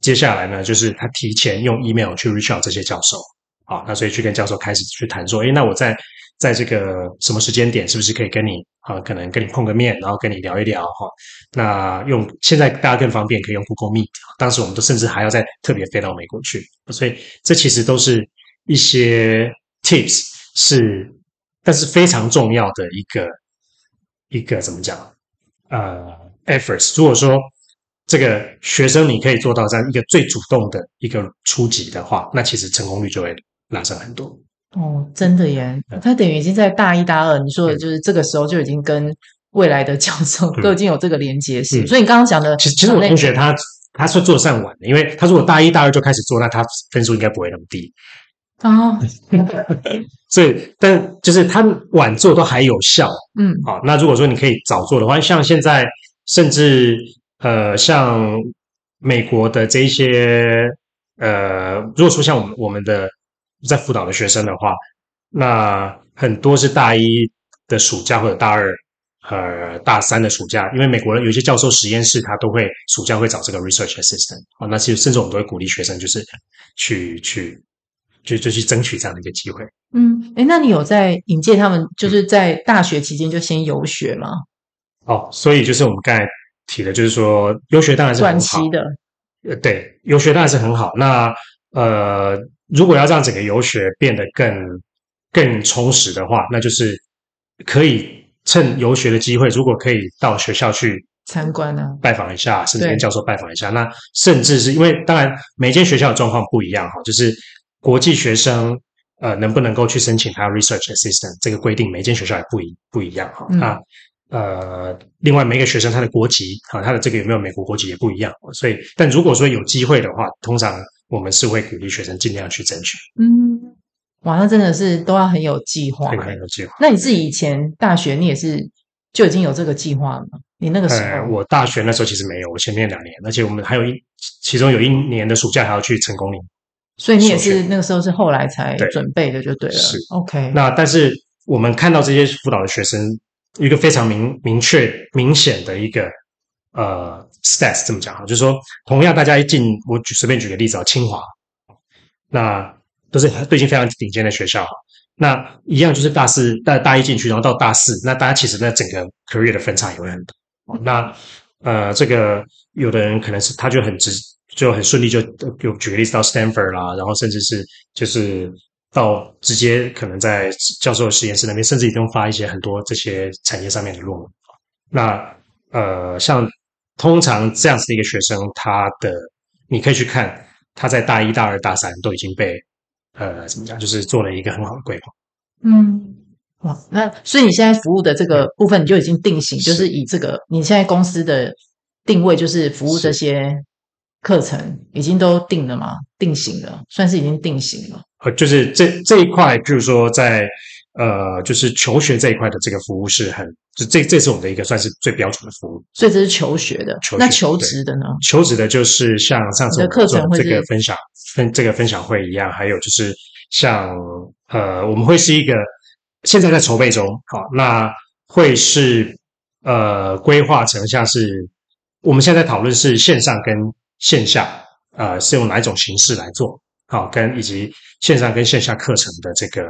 接下来呢，就是他提前用 email 去 reach out 这些教授，好，那所以去跟教授开始去谈说，诶，那我在在这个什么时间点，是不是可以跟你啊，可能跟你碰个面，然后跟你聊一聊哈？那用现在大家更方便，可以用 Google Meet，当时我们都甚至还要再特别飞到美国去，所以这其实都是一些 tips，是但是非常重要的一个。一个怎么讲？呃，efforts。如果说这个学生你可以做到这样一个最主动的一个初级的话，那其实成功率就会拉升很多。哦，真的耶！他等于已经在大一、大二，你说的就是这个时候就已经跟未来的教授都已经有这个连接性。嗯、所以你刚刚讲的，其实其实我同学他他是做上晚的，因为他如果大一、大二就开始做，那他分数应该不会那么低。哦，所以，但就是他晚做都还有效，嗯，好。那如果说你可以早做的话，像现在甚至呃，像美国的这一些呃，如果说像我们我们的在辅导的学生的话，那很多是大一的暑假或者大二呃大三的暑假，因为美国人有些教授实验室他都会暑假会找这个 research assistant，哦，那其实甚至我们都会鼓励学生就是去去。就就去争取这样的一个机会。嗯，诶，那你有在引荐他们，就是在大学期间就先游学吗？哦，所以就是我们刚才提的，就是说游学当然是很好。短期的。呃，对，游学当然是很好。那呃，如果要让整个游学变得更更充实的话，那就是可以趁游学的机会，如果可以到学校去参观啊，拜访一下，甚至跟教授拜访一下。那甚至是因为当然每间学校的状况不一样哈，就是。国际学生呃能不能够去申请他 research assistant 这个规定，每间学校也不一不一样哈。那、嗯、呃，另外每个学生他的国籍啊，他的这个有没有美国国籍也不一样。所以，但如果说有机会的话，通常我们是会鼓励学生尽量去争取。嗯，哇，那真的是都要很有计划，很有计划。那你自己以前大学你也是就已经有这个计划了吗？你那个时候，呃，我大学那时候其实没有，我前面两年，而且我们还有一，其中有一年的暑假还要去成功岭，所以你也是那个时候是后来才准备的，就对了。是 OK。那但是我们看到这些辅导的学生，一个非常明明确明显的一个呃 stats 这么讲哈，就是说，同样大家一进，我举随便举个例子啊，清华，那都是都已经非常顶尖的学校哈。那一样就是大四大大一进去，然后到大四，那大家其实那整个 career 的分差也会很大。那呃，这个有的人可能是他就很直，就很顺利就就举个例子到 Stanford 啦，然后甚至是就是到直接可能在教授实验室那边，甚至已经发一些很多这些产业上面的论文。那呃，像通常这样子的一个学生，他的你可以去看他在大一大二大三都已经被。呃，怎么讲？就是做了一个很好的规划。嗯，哇，那所以你现在服务的这个部分，你就已经定型，就是以这个你现在公司的定位，就是服务这些课程，已经都定了吗？定型了，算是已经定型了。呃，就是这这一块，就是说在。呃，就是求学这一块的这个服务是很，就这这是我们的一个算是最标准的服务。所以这是求学的，那求职的呢？求职的就是像上次我们做这个分享分这个分享会一样，还有就是像呃，我们会是一个现在在筹备中，好，那会是呃规划成像是我们现在讨论是线上跟线下，呃，是用哪一种形式来做，好，跟以及线上跟线下课程的这个。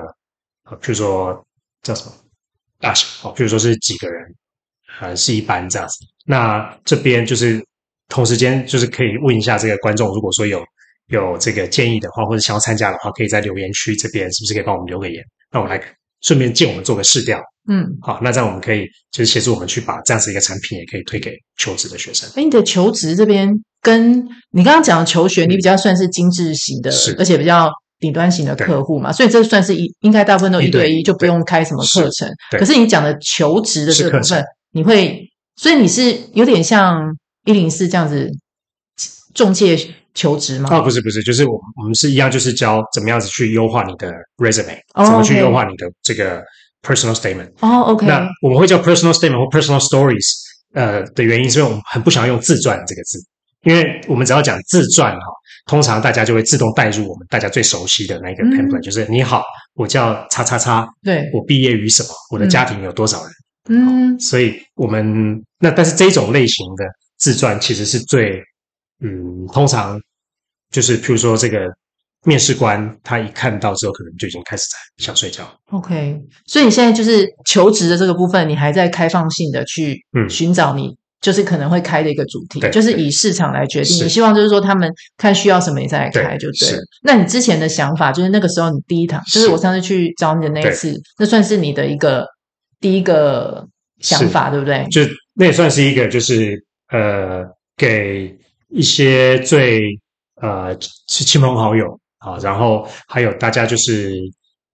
比如说叫什么大小哦，比如说是几个人，呃，是一班这样子。那这边就是同时间就是可以问一下这个观众，如果说有有这个建议的话，或者想要参加的话，可以在留言区这边是不是可以帮我们留个言？那我来顺便借我们做个试调。嗯，好，那这样我们可以就是协助我们去把这样子一个产品也可以推给求职的学生。哎，你的求职这边跟你刚刚讲的求学，你比较算是精致型的，而且比较。顶端型的客户嘛，所以这算是一应该大部分都一对一，就不用开什么课程。可是你讲的求职的这个部分，你会，所以你是有点像一零四这样子中介求职吗？啊，不是不是，就是我我们是一样，就是教怎么样子去优化你的 resume，怎么去优化你的这个 personal statement。哦，OK。那我们会叫 personal statement 或 personal stories，呃的原因是因为我们很不想用自传这个字，因为我们只要讲自传哈。通常大家就会自动带入我们大家最熟悉的那个 template，、嗯、就是你好，我叫叉叉叉，对，我毕业于什么，我的家庭有多少人，嗯，所以我们那但是这种类型的自传其实是最，嗯，通常就是譬如说这个面试官他一看到之后，可能就已经开始在想睡觉。OK，所以你现在就是求职的这个部分，你还在开放性的去寻找你。就是可能会开的一个主题，就是以市场来决定。你希望就是说他们看需要什么，你再来开就对了。那你之前的想法，就是那个时候你第一堂，就是我上次去找你的那一次，那算是你的一个第一个想法，对不对？就那也算是一个，就是呃，给一些最呃亲朋好友啊，然后还有大家就是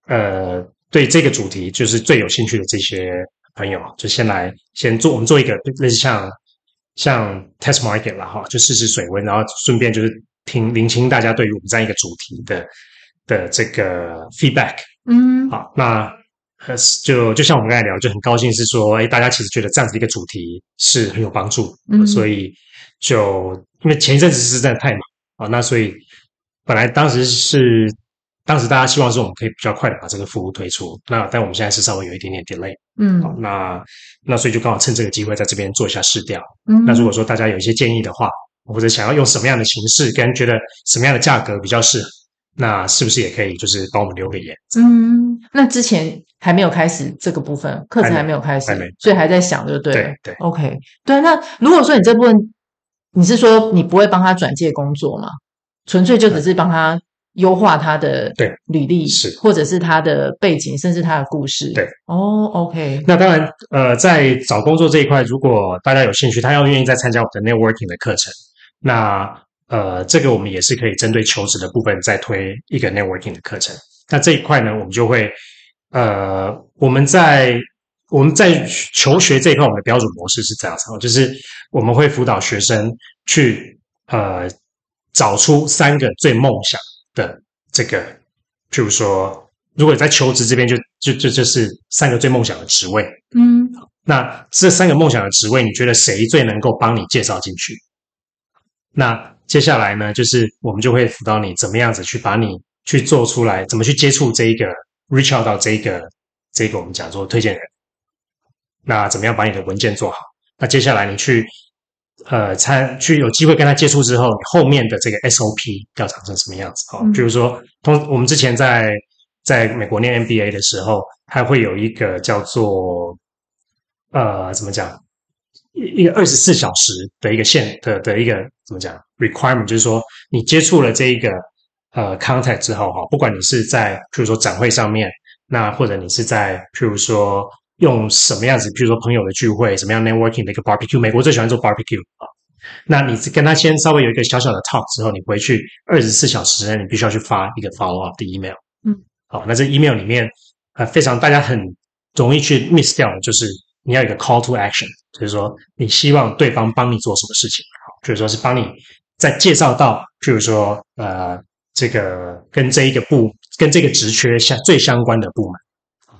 呃对这个主题就是最有兴趣的这些。朋友，就先来先做，我们做一个类似像像 test market 啦，哈，就试试水温，然后顺便就是听聆听大家对于我们这样一个主题的的这个 feedback，嗯，好，那就就像我们刚才聊，就很高兴是说，哎，大家其实觉得这样子一个主题是很有帮助，嗯，所以就因为前一阵子是真的太忙啊，那所以本来当时是。当时大家希望说我们可以比较快的把这个服务推出，那但我们现在是稍微有一点点 delay，嗯，好，那那所以就刚好趁这个机会在这边做一下试调，嗯，那如果说大家有一些建议的话，或者想要用什么样的形式，跟觉得什么样的价格比较适合，那是不是也可以就是帮我们留个言？嗯，那之前还没有开始这个部分，课程还没有开始，所以还在想就对了，对对，OK，对，那如果说你这部分你是说你不会帮他转介工作吗？纯粹就只是帮他。优化他的对履历是，或者是他的背景，甚至他的故事。对哦、oh，OK。那当然，呃，在找工作这一块，如果大家有兴趣，他要愿意再参加我们的 networking 的课程，那呃，这个我们也是可以针对求职的部分再推一个 networking 的课程。那这一块呢，我们就会呃，我们在我们在求学这一块，我们的标准模式是这样子，就是我们会辅导学生去呃找出三个最梦想。的这个，譬如说，如果你在求职这边就，就就就就是三个最梦想的职位，嗯，那这三个梦想的职位，你觉得谁最能够帮你介绍进去？那接下来呢，就是我们就会辅导你怎么样子去把你去做出来，怎么去接触这一个 reach out 到这一个这个我们讲说推荐人。那怎么样把你的文件做好？那接下来你去呃参去有机会跟他接触之后，你后面的这个 SOP 要长成什么样子？哦，比如说通我们之前在在美国念 MBA 的时候，还会有一个叫做呃怎么讲一一个二十四小时的一个限的的一个怎么讲 requirement，就是说你接触了这一个呃 contact 之后哈，不管你是在譬如说展会上面，那或者你是在譬如说。用什么样子？比如说朋友的聚会，什么样 networking 的一个 barbecue？美国最喜欢做 barbecue 啊。那你跟他先稍微有一个小小的 talk 之后，你回去二十四小时内，你必须要去发一个 follow up 的 email。嗯，好，那这 email 里面呃非常大家很容易去 miss 掉的，就是你要有一个 call to action，就是说你希望对方帮你做什么事情，好，就是说是帮你再介绍到，譬如说呃这个跟这一个部跟这个职缺相最相关的部门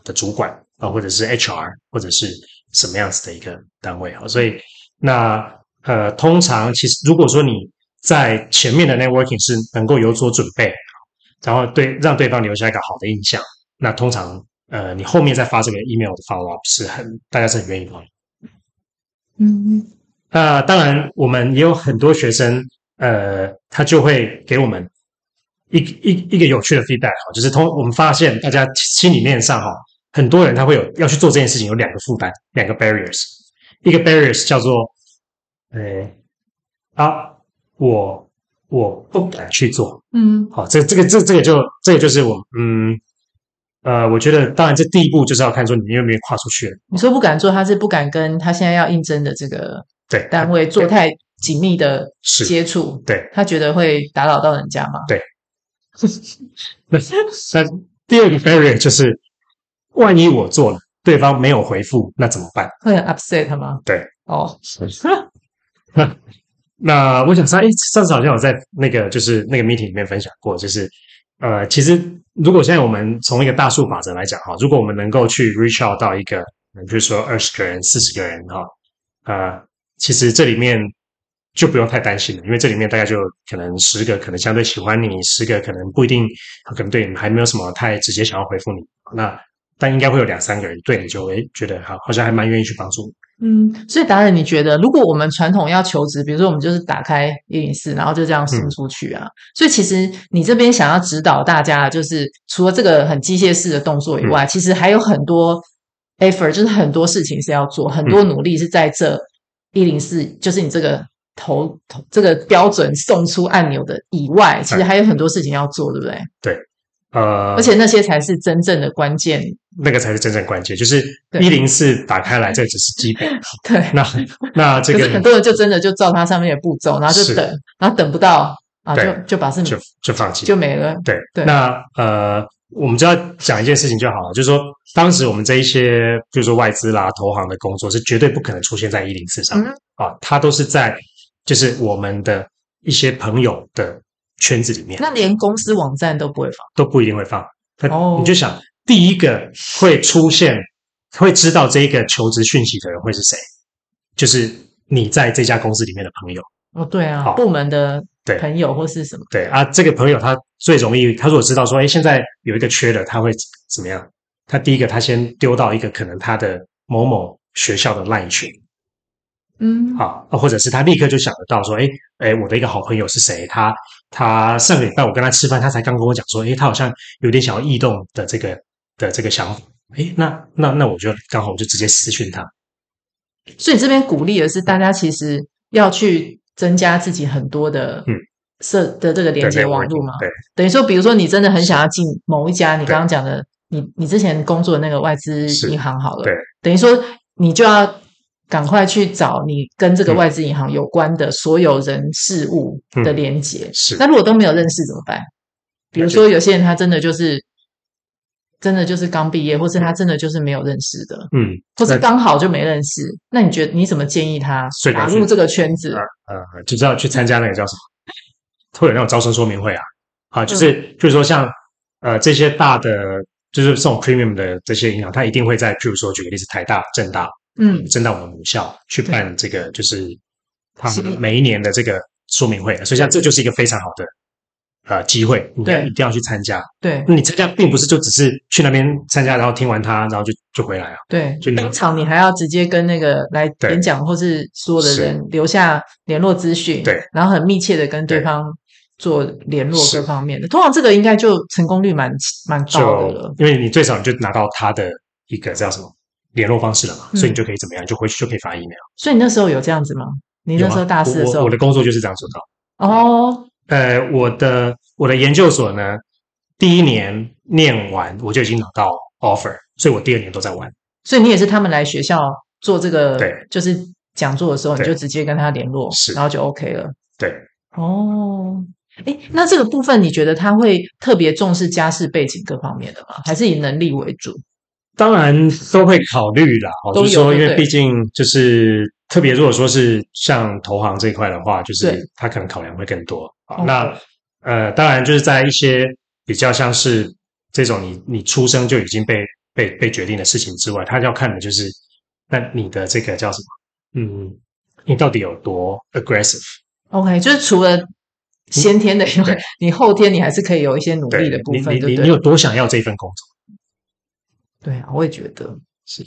的主管。啊，或者是 HR，或者是什么样子的一个单位啊，所以那呃，通常其实如果说你在前面的 networking 是能够有所准备，然后对让对方留下一个好的印象，那通常呃，你后面再发这个 email 的 follow up 是很大家是很愿意的。嗯，那当然我们也有很多学生，呃，他就会给我们一一一个有趣的 feedback 哈，就是通我们发现大家心里面上哈。很多人他会有要去做这件事情，有两个负担，两个 barriers。一个 barriers 叫做，诶啊，我我不敢去做。嗯，好，这这个这这个就这个就是我嗯呃，我觉得当然这第一步就是要看说你愿不愿意跨出去。你说不敢做，他是不敢跟他现在要应征的这个对单位做太紧密的接触，对，他觉得会打扰到人家吗？对。那那第二个 barrier 就是。万一我做了，对方没有回复，那怎么办？会很 upset 吗？对，哦，那 那我想说，哎，上次好像有在那个就是那个 meeting 里面分享过，就是呃，其实如果现在我们从一个大数法则来讲哈，如果我们能够去 reach out 到一个，比如说二十个人、四十个人哈，呃，其实这里面就不用太担心了，因为这里面大概就可能十个可能相对喜欢你，十个可能不一定，可能对你还没有什么太直接想要回复你，那。但应该会有两三个人对你就会觉得好，好像还蛮愿意去帮助你。嗯，所以达人，你觉得如果我们传统要求职，比如说我们就是打开一零四然后就这样输出去啊，嗯、所以其实你这边想要指导大家，就是除了这个很机械式的动作以外，嗯、其实还有很多 effort，就是很多事情是要做，很多努力是在这一零四就是你这个投投这个标准送出按钮的以外，其实还有很多事情要做，对不对？对。呃，而且那些才是真正的关键，那个才是真正关键，就是一零四打开来，这只是基本。对，那那这个很多人就真的就照它上面的步骤，然后就等，然后等不到啊，就就把事情就就放弃，就没了。对对。那呃，我们只要讲一件事情就好了，就是说，当时我们这一些，比如说外资啦、投行的工作是绝对不可能出现在一零四上啊，它都是在就是我们的一些朋友的。圈子里面，那连公司网站都不会放，都不一定会放。他你就想，第一个会出现、会知道这一个求职讯息的人会是谁？就是你在这家公司里面的朋友。哦，对啊，部门的朋友或是什么？对啊，这个朋友他最容易，他如果知道说，哎，现在有一个缺的，他会怎么样？他第一个，他先丢到一个可能他的某某学校的 LINE 群。嗯，好，或者是他立刻就想得到说，哎，哎，我的一个好朋友是谁？他他上个礼拜我跟他吃饭，他才刚跟我讲说，诶，他好像有点想要异动的这个的这个想法。诶，那那那我就刚好我就直接私讯他。所以这边鼓励的是大家其实要去增加自己很多的嗯设的这个连接网络嘛。对，等于说，比如说你真的很想要进某一家你刚刚讲的你你之前工作的那个外资银行好了，对，等于说你就要。赶快去找你跟这个外资银行有关的所有人事物的连接。是，那如果都没有认识怎么办？比如说有些人他真的就是真的就是刚毕业，或是他真的就是没有认识的，嗯，或是刚好就没认识。那你觉得你怎么建议他打入这个圈子？呃，就知道去参加那个叫什么，会有那种招生说明会啊，啊，就是、嗯、就是说像呃这些大的就是这种 premium 的这些银行，他一定会在，譬如说举个例子，台大、正大。嗯，征到我们母校去办这个，就是他们每一年的这个说明会。所以像这就是一个非常好的。呃，机会，你一定要去参加。对，那你参加并不是就只是去那边参加，然后听完他，然后就就回来啊。对，就当场你还要直接跟那个来演讲或是所有的人留下联络资讯。对，然后很密切的跟对方做联络各方面的。通常这个应该就成功率蛮蛮高的了，因为你最少你就拿到他的一个叫什么联络方式了嘛，所以你就可以怎么样，就回去就可以发 email。所以你那时候有这样子吗？你那时候大四的时候，我的工作就是这样做到。哦。呃，我的我的研究所呢，第一年念完我就已经拿到 offer，所以我第二年都在玩。所以你也是他们来学校做这个，对，就是讲座的时候，你就直接跟他联络，是，然后就 OK 了。对，哦，诶，那这个部分你觉得他会特别重视家世背景各方面的吗？还是以能力为主？当然都会考虑啦，就是说，因为毕竟就是。特别如果说是像投行这一块的话，就是他可能考量会更多啊。那呃，当然就是在一些比较像是这种你你出生就已经被被被决定的事情之外，他要看的就是那你的这个叫什么？嗯，你到底有多 aggressive？OK，就是除了先天的以外，你后天你还是可以有一些努力的部分。你你你有多想要这份工作？对啊，我也觉得是。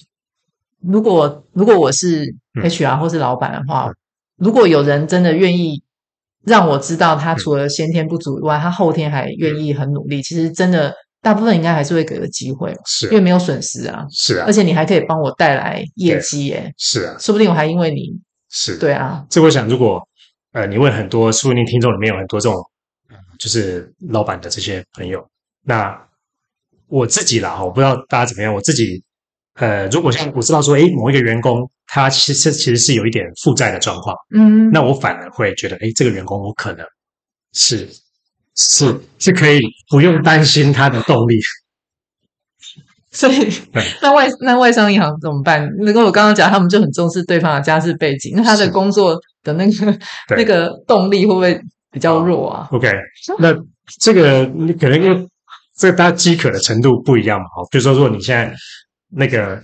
如果如果我是 HR 或是老板的话，嗯，如果有人真的愿意让我知道他除了先天不足以外，嗯，他后天还愿意很努力，其实真的大部分应该还是会给个机会，是啊，因为没有损失啊，是啊，而且你还可以帮我带来业绩耶，是啊，说不定我还因为你是，对啊，这我想如果呃你问很多，说不定听众里面有很多这种就是老板的这些朋友，那我自己啦，我不知道大家怎么样，我自己。呃，如果像我知道说，诶，某一个员工他其实其实是有一点负债的状况，嗯，那我反而会觉得，诶，这个员工我可能是是是可以不用担心他的动力。所以，那外那外商银行怎么办？那跟我刚刚讲，他们就很重视对方的家世背景，那他的工作的那个那个动力会不会比较弱啊？OK，那这个你可能因为这个大家饥渴的程度不一样嘛，好，比如说如果你现在。那个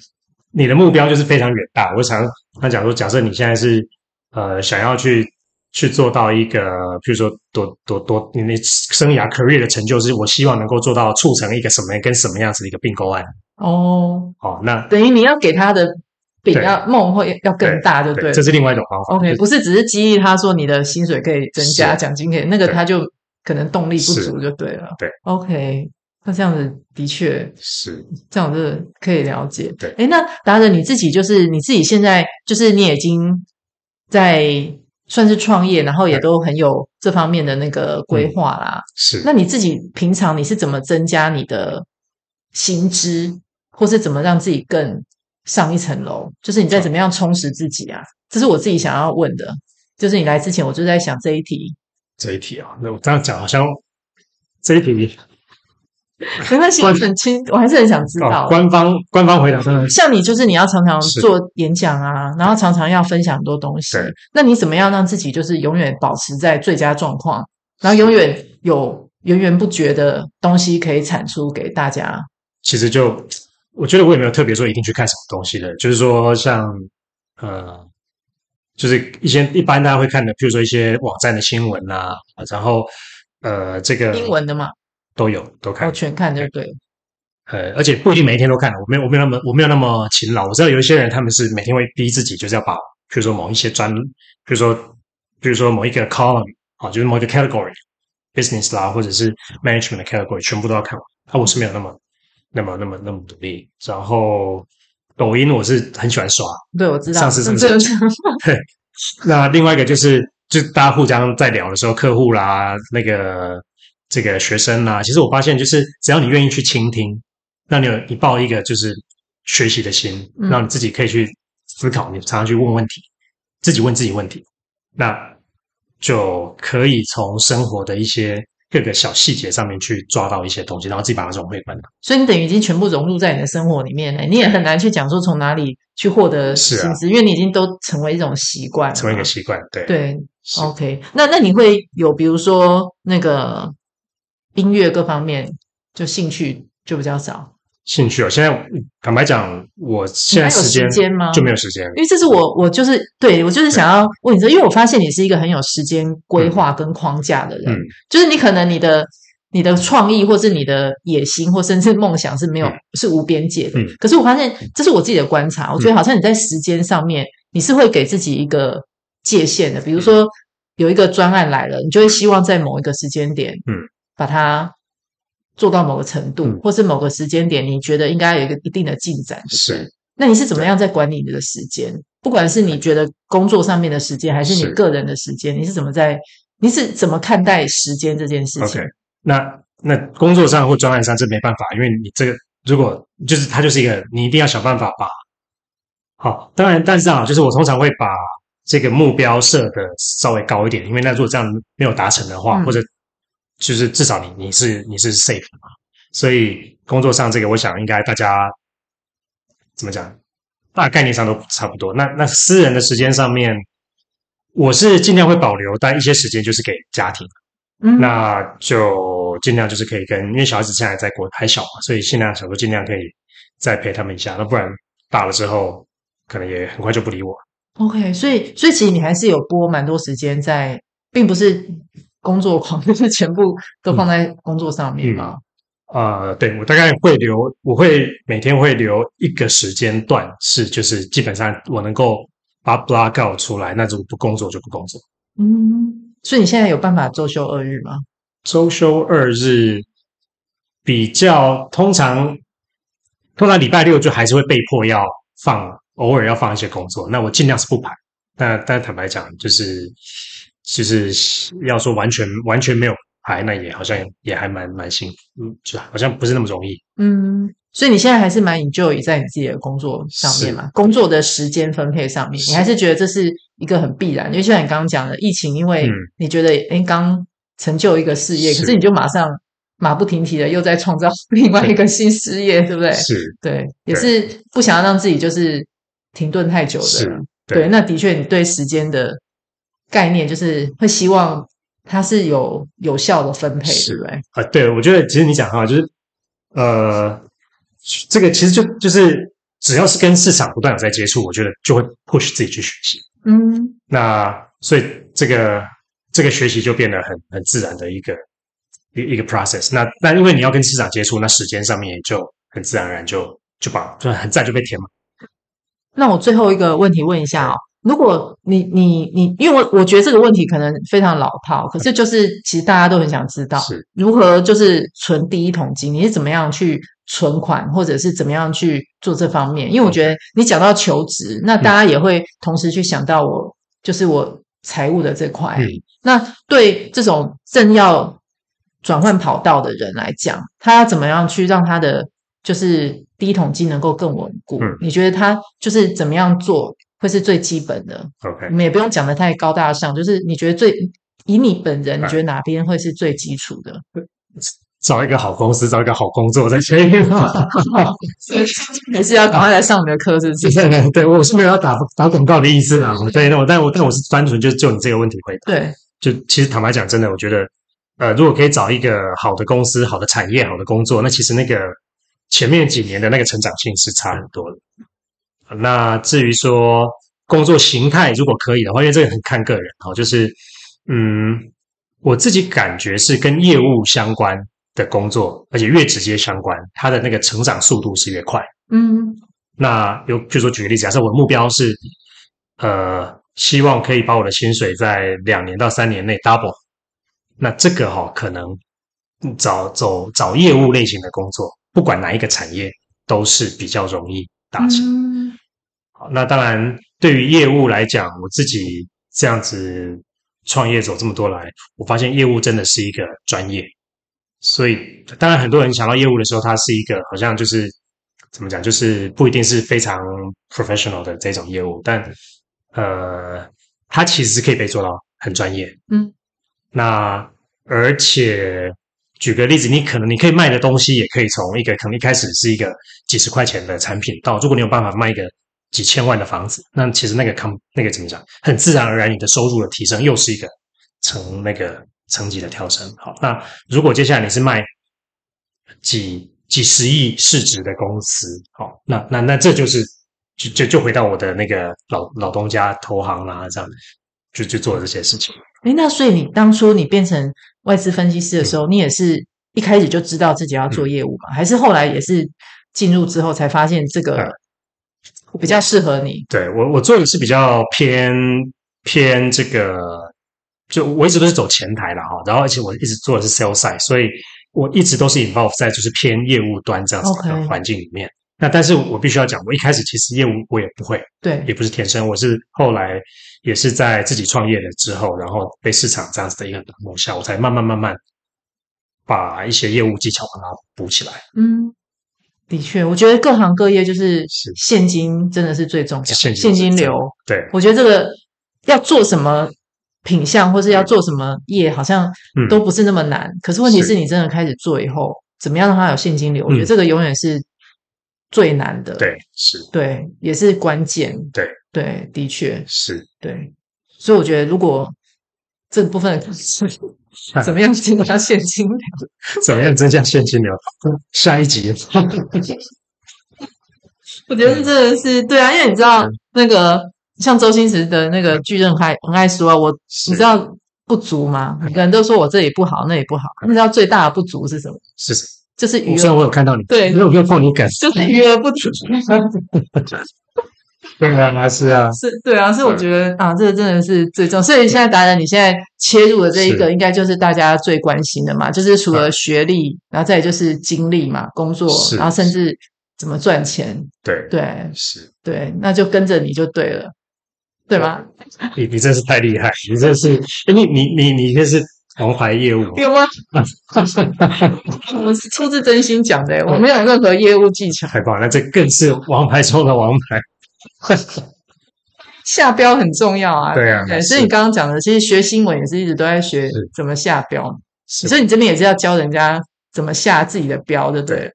你的目标就是非常远大。我想他讲说，假设你现在是呃想要去去做到一个，比如说多多多，你的生涯 career 的成就是，我希望能够做到促成一个什么跟什么样子的一个并购案。哦，好，那等于你要给他的饼要梦会要更大，对不对？这是另外一种方法。OK，不是只是激励他说你的薪水可以增加，奖金可以，那个他就可能动力不足就对了。对，OK。那这样子的确是这样子可以了解。对，诶，那达人你自己就是你自己现在就是你已经在算是创业，然后也都很有这方面的那个规划啦。嗯、是，那你自己平常你是怎么增加你的薪资，或是怎么让自己更上一层楼？就是你在怎么样充实自己啊？这是我自己想要问的。就是你来之前，我就在想这一题。这一题啊，那我这样讲好像这一题。没关系，我很清，我还是很想知道。哦、官方官方回答真的，像你就是你要常常做演讲啊，然后常常要分享很多东西。那你怎么样让自己就是永远保持在最佳状况，然后永远有源源不绝的东西可以产出给大家？其实就我觉得我也没有特别说一定去看什么东西的，就是说像呃，就是一些一般大家会看的，比如说一些网站的新闻啊，然后呃，这个英文的嘛。都有都看，全看就对。呃，而且不一定每一天都看，我没有我没有那么我没有那么勤劳。我知道有一些人他们是每天会逼自己，就是要把，比如说某一些专，比如说比如说某一个 column 啊，就是某一个 category，business 啦，或者是 management 的 category，全部都要看完。啊，我是没有那么那么那么那么努力。然后抖音我是很喜欢刷，对，我知道。上次是不是？对。那另外一个就是，就大家互相在聊的时候，客户啦，那个。这个学生啊，其实我发现，就是只要你愿意去倾听，那你有你抱一个就是学习的心，让你自己可以去思考，你常常去问问题，自己问自己问题，那就可以从生活的一些各个小细节上面去抓到一些东西，然后自己把它融会贯通。所以你等于已经全部融入在你的生活里面了，你也很难去讲说从哪里去获得薪资，是啊，因为你已经都成为一种习惯，成为一个习惯。对对，OK，那那你会有比如说那个。音乐各方面就兴趣就比较少，兴趣哦，现在坦白讲，我现在时间吗？就没有时间，因为这是我我就是对我就是想要问你这，因为我发现你是一个很有时间规划跟框架的人，嗯、就是你可能你的你的创意或是你的野心或甚至梦想是没有、嗯、是无边界的，嗯、可是我发现这是我自己的观察，我觉得好像你在时间上面你是会给自己一个界限的，比如说有一个专案来了，你就会希望在某一个时间点，嗯，把它。做到某个程度，嗯、或是某个时间点，你觉得应该有一个一定的进展，是。那你是怎么样在管理你的时间？不管是你觉得工作上面的时间，还是你个人的时间，是你是怎么在？你是怎么看待时间这件事情？OK，那那工作上或专案上这没办法，因为你这个如果就是它就是一个，你一定要想办法把。好，当然，但是啊，就是我通常会把这个目标设的稍微高一点，因为那如果这样没有达成的话，嗯、或者。就是至少你你是你是 safe 嘛，所以工作上这个我想应该大家怎么讲，大概念上都差不多。那那私人的时间上面，我是尽量会保留，但一些时间就是给家庭，嗯，那就尽量就是可以跟，因为小孩子现在在国还小嘛，所以尽量想说尽量可以再陪他们一下，那不然大了之后可能也很快就不理我。OK，所以所以其实你还是有播蛮多时间在，并不是。工作狂 就是全部都放在工作上面吗？啊、嗯嗯呃，对，我大概会留，我会每天会留一个时间段，是就是基本上我能够把 block out 出来，那如果不工作就不工作。嗯，所以你现在有办法周休二日吗？周休二日比较通常，通常礼拜六就还是会被迫要放，偶尔要放一些工作，那我尽量是不排。但但坦白讲，就是。其实要说完全完全没有排，那也好像也还蛮蛮幸福，嗯，就好像不是那么容易。嗯，所以你现在还是蛮 enjoy 在你自己的工作上面嘛？工作的时间分配上面，你还是觉得这是一个很必然？因为像你刚刚讲的，疫情，因为你觉得哎，刚成就一个事业，是可是你就马上马不停蹄的又在创造 另外一个新事业，是对不对？是，对，也是不想要让自己就是停顿太久的。对，那的确，你对时间的。概念就是会希望它是有有效的分配，是对啊，对，我觉得其实你讲哈，就是呃，这个其实就就是只要是跟市场不断有在接触，我觉得就会 push 自己去学习。嗯，那所以这个这个学习就变得很很自然的一个一一个 process。那那因为你要跟市场接触，那时间上面也就很自然而然就就把就很自然就被填满。那我最后一个问题问一下哦。如果你你你，因为我我觉得这个问题可能非常老套，可是就是其实大家都很想知道，是如何就是存第一桶金，你是怎么样去存款，或者是怎么样去做这方面？因为我觉得你讲到求职，那大家也会同时去想到我就是我财务的这块。嗯、那对这种正要转换跑道的人来讲，他要怎么样去让他的就是第一桶金能够更稳固？嗯、你觉得他就是怎么样做？会是最基本的，OK，我们也不用讲的太高大上，就是你觉得最以你本人，你觉得哪边会是最基础的？找一个好公司，找一个好工作在前面。还是要赶快来上你的课，是不是？对，对，我是没有要打打广告的意思啊。对，那我但我但我是单纯就就你这个问题回答。对，就其实坦白讲，真的，我觉得呃，如果可以找一个好的公司、好的产业、好的工作，那其实那个前面几年的那个成长性是差很多的。那至于说工作形态，如果可以的话，因为这个很看个人哦，就是嗯，我自己感觉是跟业务相关的工作，而且越直接相关，它的那个成长速度是越快。嗯，那有，比如说举个例子，假设我的目标是呃，希望可以把我的薪水在两年到三年内 double，那这个哈、哦，可能找走找业务类型的工作，不管哪一个产业，都是比较容易达成。那当然，对于业务来讲，我自己这样子创业走这么多来，我发现业务真的是一个专业。所以，当然很多人想到业务的时候，它是一个好像就是怎么讲，就是不一定是非常 professional 的这种业务，但呃，它其实是可以被做到很专业。嗯，那而且举个例子，你可能你可以卖的东西，也可以从一个可能一开始是一个几十块钱的产品，到如果你有办法卖一个。几千万的房子，那其实那个康那个怎么讲？很自然而然，你的收入的提升又是一个层那个层级的跳升。好，那如果接下来你是卖几几十亿市值的公司，好，那那那这就是就就就回到我的那个老老东家投行啊，这样就就做这些事情。诶，那所以你当初你变成外资分析师的时候，嗯、你也是一开始就知道自己要做业务嘛？嗯、还是后来也是进入之后才发现这个比较适合你？对，我我做的是比较偏偏这个，就我一直都是走前台的哈，然后而且我一直做的是 sales side，所以。我一直都是 involve 在就是偏业务端这样子的环境里面。那但是我必须要讲，我一开始其实业务我也不会，对，也不是天生。我是后来也是在自己创业了之后，然后被市场这样子的一个打磨下，我才慢慢慢慢把一些业务技巧把它补起来。嗯，的确，我觉得各行各业就是现金真的是最重要，现金，现金流。对，我觉得这个要做什么。品相或是要做什么业，好像都不是那么难。嗯、可是问题是你真的开始做以后，怎么样让它有现金流？我觉得这个永远是最难的。对，是，对，也是关键。对，对，的确是。对，所以我觉得，如果这部分是 怎么样增加现金流？怎么样增加现金流？下一集。我觉得这个是对啊，因为你知道那个。像周星驰的那个巨人还很爱说啊，我你知道不足吗？每个人都说我这里不好，那里不好。你知道最大的不足是什么？是就是余额。虽然我有看到你，对，没有没有碰你感，就是余额不足。对啊，是啊，是，对啊，所以我觉得啊，这个真的是最重要。所以现在达人，你现在切入的这一个，应该就是大家最关心的嘛，就是除了学历，然后再就是经历嘛，工作，然后甚至怎么赚钱。对对是，对，那就跟着你就对了。对吗？你你真是太厉害！你真是，你你你你这是王牌业务，有吗？我是出自真心讲的，我没有任何业务技巧。太棒了，那这更是王牌中的王牌。下标很重要啊，对啊。对，所以你刚刚讲的，其实学新闻也是一直都在学怎么下标。所以你这边也是要教人家怎么下自己的标，对不对？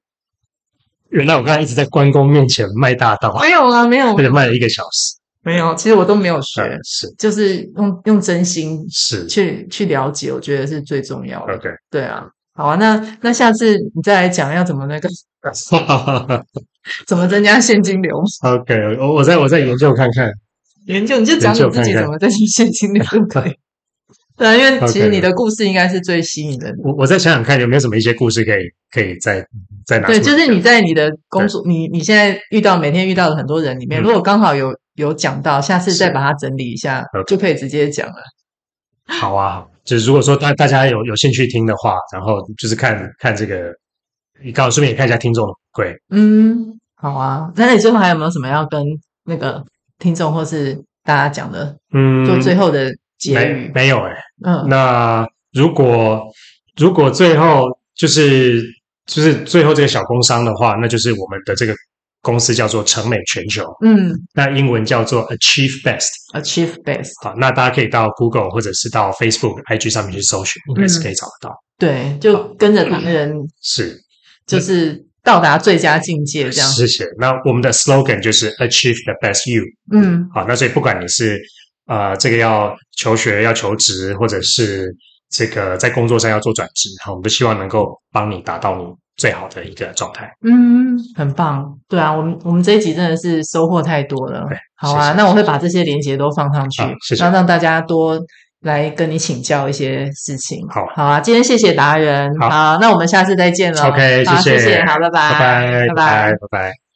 原来我刚才一直在关公面前卖大道，没有啊，没有，或者卖了一个小时。没有，其实我都没有学，嗯、是。就是用用真心是。去去了解，我觉得是最重要的。OK，对啊，好啊，那那下次你再来讲要怎么那个，怎么增加现金流？OK，我我再我再研究看看，研究你就讲你自己怎么增加现金流就可以。对啊，因为其实你的故事应该是最吸引人的。我我再想想看有没有什么一些故事可以可以再再拿。对，就是你在你的工作，你你现在遇到每天遇到的很多人里面，如果刚好有。有讲到，下次再把它整理一下，就可以直接讲了。好啊，就是如果说大大家有有兴趣听的话，然后就是看看这个，你刚好顺便也看一下听众的回馈。嗯，好啊。那你最后还有没有什么要跟那个听众或是大家讲的？嗯，做最后的结语。没，没有哎、欸。嗯，那如果如果最后就是就是最后这个小工商的话，那就是我们的这个。公司叫做成美全球，嗯，那英文叫做 Achieve Best，Achieve Best。好，那大家可以到 Google 或者是到 Facebook、IG 上面去搜寻，应该是可以找得到。对，就跟着他们是，就是到达最佳境界这样。谢谢。那我们的 slogan 就是 Achieve the Best You。嗯，好，那所以不管你是呃这个要求学、要求职，或者是这个在工作上要做转职，好，我们都希望能够帮你达到你。最好的一个状态，嗯，很棒，对啊，我们我们这一集真的是收获太多了，对，好啊，谢谢，那我会把这些连接都放上去，谢谢，然后让大家多来跟你请教一些事情，好，好啊，今天谢谢达人，好，好，那我们下次再见了，OK，谢谢，好，谢谢，好，拜拜，拜拜，拜拜，拜拜。